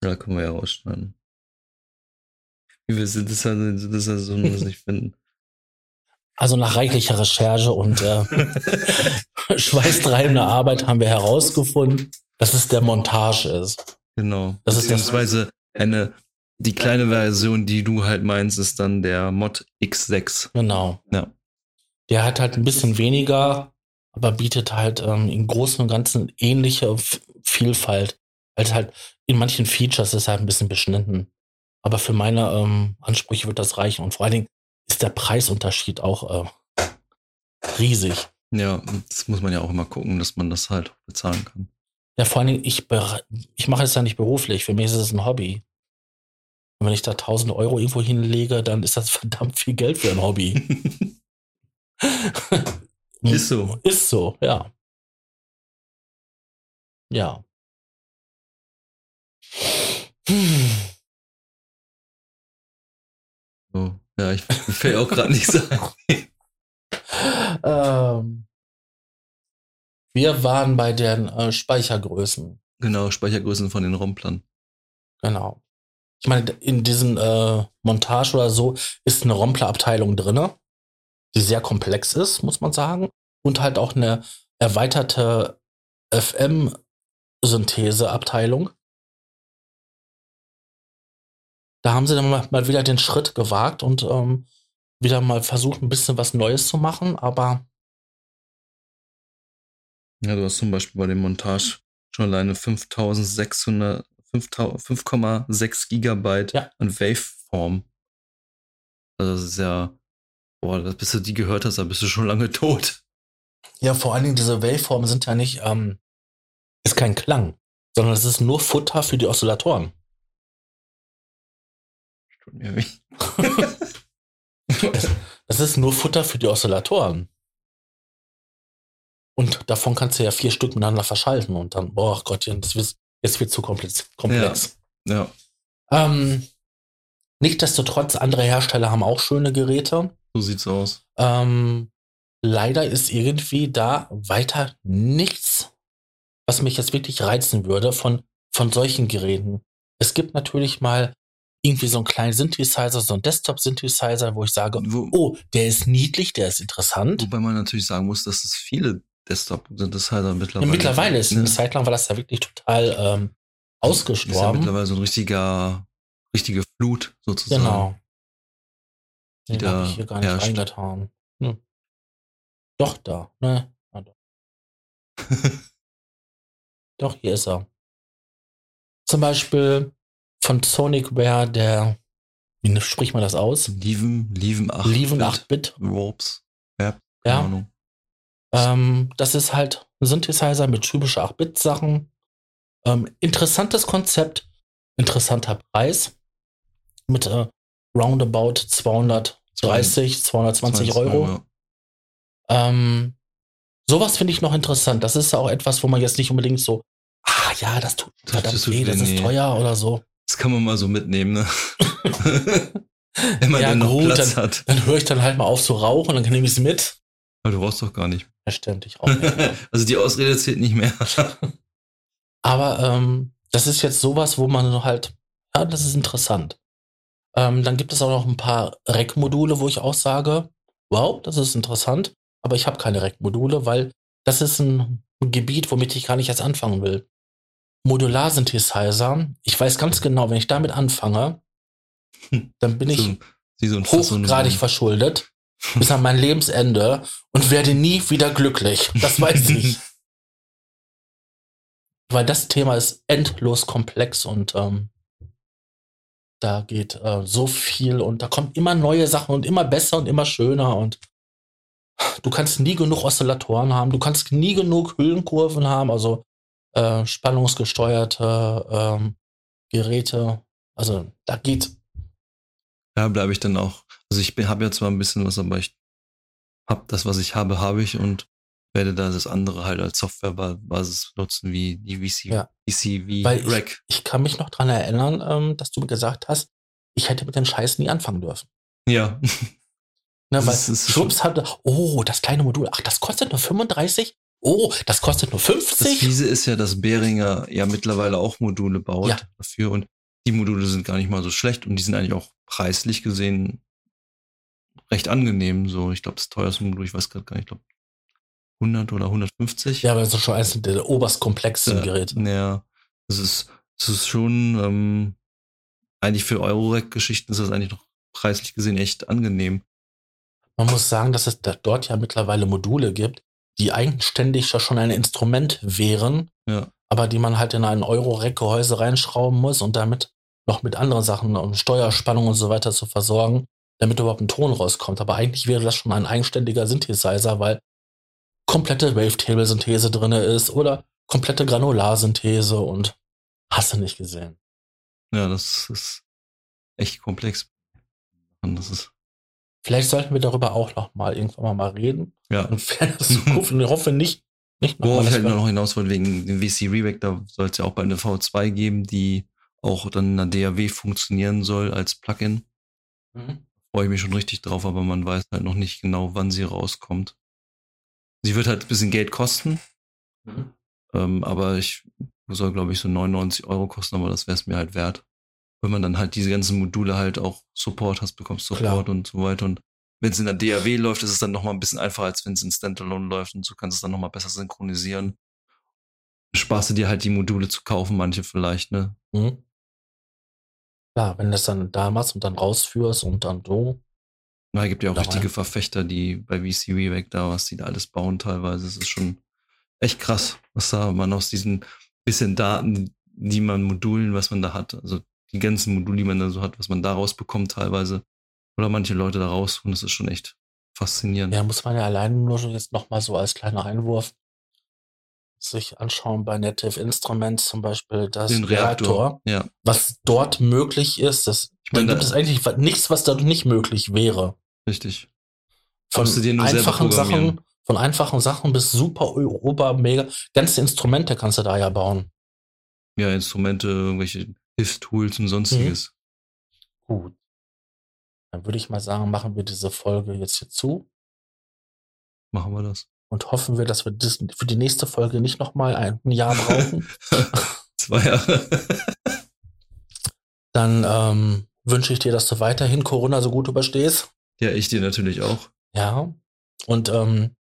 Da können wir ja rausschneiden. Wie wir sind, das ist ja, das ja so, muss ich finden. Also nach reichlicher Recherche und äh, schweißtreibender Arbeit haben wir herausgefunden, dass es der Montage ist. Genau. Das ist Beziehungsweise eine, die kleine Version, die du halt meinst, ist dann der Mod X6. Genau. Ja. Der hat halt ein bisschen weniger, aber bietet halt ähm, im Großen und Ganzen ähnliche F Vielfalt. Als halt in manchen Features ist halt ein bisschen beschnitten. Aber für meine ähm, Ansprüche wird das reichen. Und vor allen Dingen ist der Preisunterschied auch äh, riesig. Ja, das muss man ja auch immer gucken, dass man das halt bezahlen kann. Ja, vor allen Dingen, ich, ich mache es ja nicht beruflich. Für mich ist es ein Hobby. Und wenn ich da 1000 Euro irgendwo hinlege, dann ist das verdammt viel Geld für ein Hobby. Ist so. Ist so, ja. Ja. Hm. So. Ja, ich fällt auch gerade nicht sagen. ähm, wir waren bei den äh, Speichergrößen. Genau, Speichergrößen von den Romplern. Genau. Ich meine, in diesem äh, Montage oder so ist eine Rompler-Abteilung drinne, die sehr komplex ist, muss man sagen. Und halt auch eine erweiterte FM-Synthese-Abteilung. Da haben sie dann mal, mal wieder den Schritt gewagt und ähm, wieder mal versucht, ein bisschen was Neues zu machen, aber Ja, du hast zum Beispiel bei dem Montage schon alleine 5600, 5000 5,6 Gigabyte Ja. an Waveform. Also das ist ja, boah, bis du die gehört hast, dann bist du schon lange tot. ja, vor allen Dingen diese Waveformen sind ja nicht, ähm, ist kein Klang, sondern es ist nur Futter für die Oszillatoren. Tut mir weh. Das ist nur Futter für die Oszillatoren. Und davon kannst du ja vier Stück miteinander verschalten und dann, boah Gottchen, das wird, jetzt wird zu komplex. komplex. Ja, Ähm, Nichtsdestotrotz, andere Hersteller haben auch schöne Geräte. so sieht's aus. Ähm, leider ist irgendwie da weiter nichts, was mich jetzt wirklich reizen würde von, von solchen Geräten. Es gibt natürlich mal irgendwie so einen kleinen Synthesizer, so einen Desktop-Synthesizer, wo ich sage, Wo, oh, der ist niedlich, der ist interessant. wobei man natürlich sagen muss, dass es viele Desktop-Synthesizer Ja, mittlerweile mittlerweile ist ne? eine Zeit lang war das ja wirklich total ähm, Ist ja ausgestorben. mittlerweile so ein richtiger, richtige Flut sozusagen. genau. die Den da ich hier gar nicht herrscht. reingetan. Hm. Doch, da. Ne? Ja, doch. doch, hier ist er. Zum Beispiel von Sonicware, der, wie spricht man das aus? Lieven, Lieven 8. Lieven Bit, 8-Bit. Warps. Ja, keine Ja. Ahnung. Ähm, das ist halt ein Synthesizer mit typische 8-Bit-Sachen. Ähm, interessantes Konzept, interessanter Preis. Mit äh, roundabout 230, 220 Euro. ja. Ähm, sowas finde ich noch interessant. Das ist auch etwas, wo man jetzt nicht unbedingt so, ah ja, das tut Das verdammt tut weh, das ist nee. teuer oder so. Das kann man mal so mitnehmen, ne? Wenn man Ja, dann noch gut, Platz hat. Dann höre ich dann halt mal auf zu rauchen, dann nehme ich es mit. Aber du brauchst doch gar nicht. Ja, stimmt, ich rauche nicht mehr. also die Ausrede zählt nicht mehr. Aber ähm, das ist jetzt sowas, wo man halt, ja, das ist interessant. Ähm, dann gibt es auch noch ein paar Rack-Module, wo ich auch sage, wow, das ist interessant, aber ich habe keine Rack-Module, weil das ist ein Gebiet, womit ich gar nicht erst anfangen will. Modular-Synthesizer, ich weiß ganz genau, wenn ich damit anfange, dann bin ich so, so hochgradig so. verschuldet bis an mein Lebensende und werde nie wieder glücklich. Das weiß ich. Weil das Thema ist endlos komplex und ähm, da geht äh, so viel und da kommen immer neue Sachen und immer besser und immer schöner und du kannst nie genug Oszillatoren haben, du kannst nie genug Hüllenkurven haben, also äh, spannungsgesteuerte ähm, Geräte. Also da geht Ja, bleibe ich dann auch. Also ich habe ja zwar ein bisschen was, aber ich habe das, was ich habe, habe ich und werde da das andere halt als Softwarebasis nutzen, wie die VC, Ja. VCV Weil ich- Rack. Ich kann mich noch dran erinnern, ähm, dass du mir gesagt hast, ich hätte mit den Scheiß nie anfangen dürfen. Ja, Ne, Das weil ist- Schwupps hatte, oh, das kleine Modul, ach, das kostet nur 35? Oh, das kostet nur das 50? Fiese ist ja, dass Behringer ja mittlerweile auch Module baut Ja. dafür und die Module sind gar nicht mal so schlecht und die sind eigentlich auch preislich gesehen recht angenehm. So, ich glaube, das teuerste Modul, ich weiß gerade gar nicht, ich glaube 100 oder 150. Ja, aber das ist schon eines der oberstkomplexen Ja, Geräte. Ja, das ist, das ist schon, ähm, eigentlich für Eurorack-Geschichten ist das eigentlich noch preislich gesehen echt angenehm. Man muss sagen, dass es da dort ja mittlerweile Module gibt, die eigenständig ja schon ein Instrument wären, Ja, aber die man halt in ein Euro-Rack-Gehäuse reinschrauben muss und damit noch mit anderen Sachen und Steuerspannung und so weiter zu versorgen, damit überhaupt ein Ton rauskommt. Aber eigentlich wäre das schon ein eigenständiger Synthesizer, weil komplette Wavetable-Synthese drinne ist oder komplette Granularsynthese und hast du nicht gesehen. ja, das ist echt komplex. Und das ist, Vielleicht sollten wir darüber auch noch mal irgendwann mal, reden. ja. Und Zukunft. Ich hoffe nicht, nicht Worauf ich halt noch hinaus wollte, wegen dem VC Reback, da soll es ja auch bei einer V2 geben, die auch dann in einer DAW funktionieren soll als Plugin. Mhm. Freue ich mich schon richtig drauf, aber man weiß halt noch nicht genau, wann sie rauskommt. Sie wird halt ein bisschen Geld kosten, Mhm. ähm, aber ich soll, glaube ich, so 99 Euro kosten, aber das wäre es mir halt wert. Wenn man dann halt diese ganzen Module halt auch Support hast, bekommst Support Klar. und so weiter. Und wenn es in der DAW läuft, ist es dann nochmal ein bisschen einfacher, als wenn es in Standalone läuft und so kannst du es dann nochmal besser synchronisieren. Sparst du dir halt die Module zu kaufen, manche vielleicht, ne? Mhm. Klar, wenn du das dann da machst und dann rausführst und dann so. Na, gibt ja auch richtige. Verfechter, die bei VC Reback da, was die da alles bauen teilweise. Es ist schon echt krass, was da man aus diesen bisschen Daten, die man Modulen, was man da hat, also die ganzen Module, die man da so hat, was man da rausbekommt teilweise. Oder manche Leute da rausholen, das ist schon echt faszinierend. Ja, muss man ja alleine nur schon jetzt noch mal so als kleiner Einwurf sich anschauen bei Native Instruments zum Beispiel das Den Reaktor, Reaktor. Ja. was dort möglich ist. Das, Ich meine, da gibt es eigentlich nichts, was dort nicht möglich wäre. Richtig. Von einfachen. Sachen, von einfachen Sachen bis super, ober, mega. Ganze Instrumente kannst du da ja bauen. Ja, Instrumente, irgendwelche Hilfstools und sonstiges. Gut. Dann würde ich mal sagen, machen wir diese Folge jetzt hier zu Machen wir das. und hoffen wir, dass wir das für die nächste Folge nicht noch mal ein Jahr brauchen. Zwei Jahre. Dann ähm, wünsche ich dir, dass du weiterhin Corona so gut überstehst. Ja, ich dir natürlich auch. Ja. Und ähm,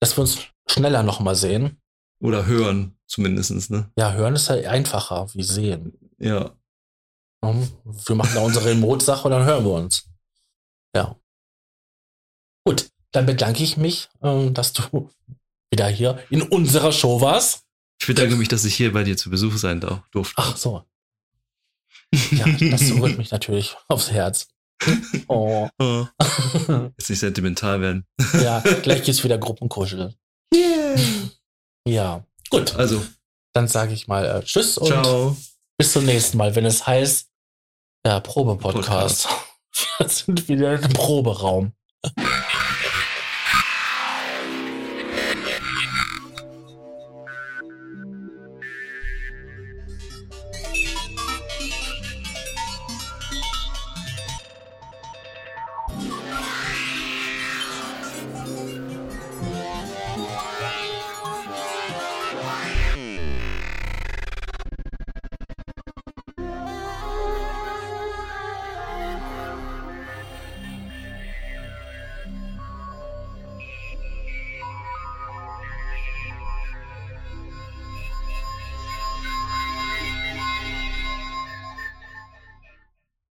dass wir uns schneller nochmal sehen. Oder hören, zumindestens, ne? Ja, hören ist ja einfacher wie sehen. Ja. Ähm, Wir machen da unsere Remote-Sache und dann hören wir uns. Ja. Gut, dann bedanke ich mich, ähm, dass du wieder hier in unserer Show warst. Ich bedanke mich, dass ich hier bei dir zu Besuch sein durfte. Ach so. Ja, das rührt mich natürlich aufs Herz. Oh. Oh, jetzt nicht sentimental werden. Ja, gleich geht's wieder Gruppenkuschel. Ja, gut. Also, Dann sage ich mal äh, Tschüss und ciao. Bis zum nächsten Mal, wenn es heißt, ja, Probe-Podcast. Wir sind wieder im Proberaum.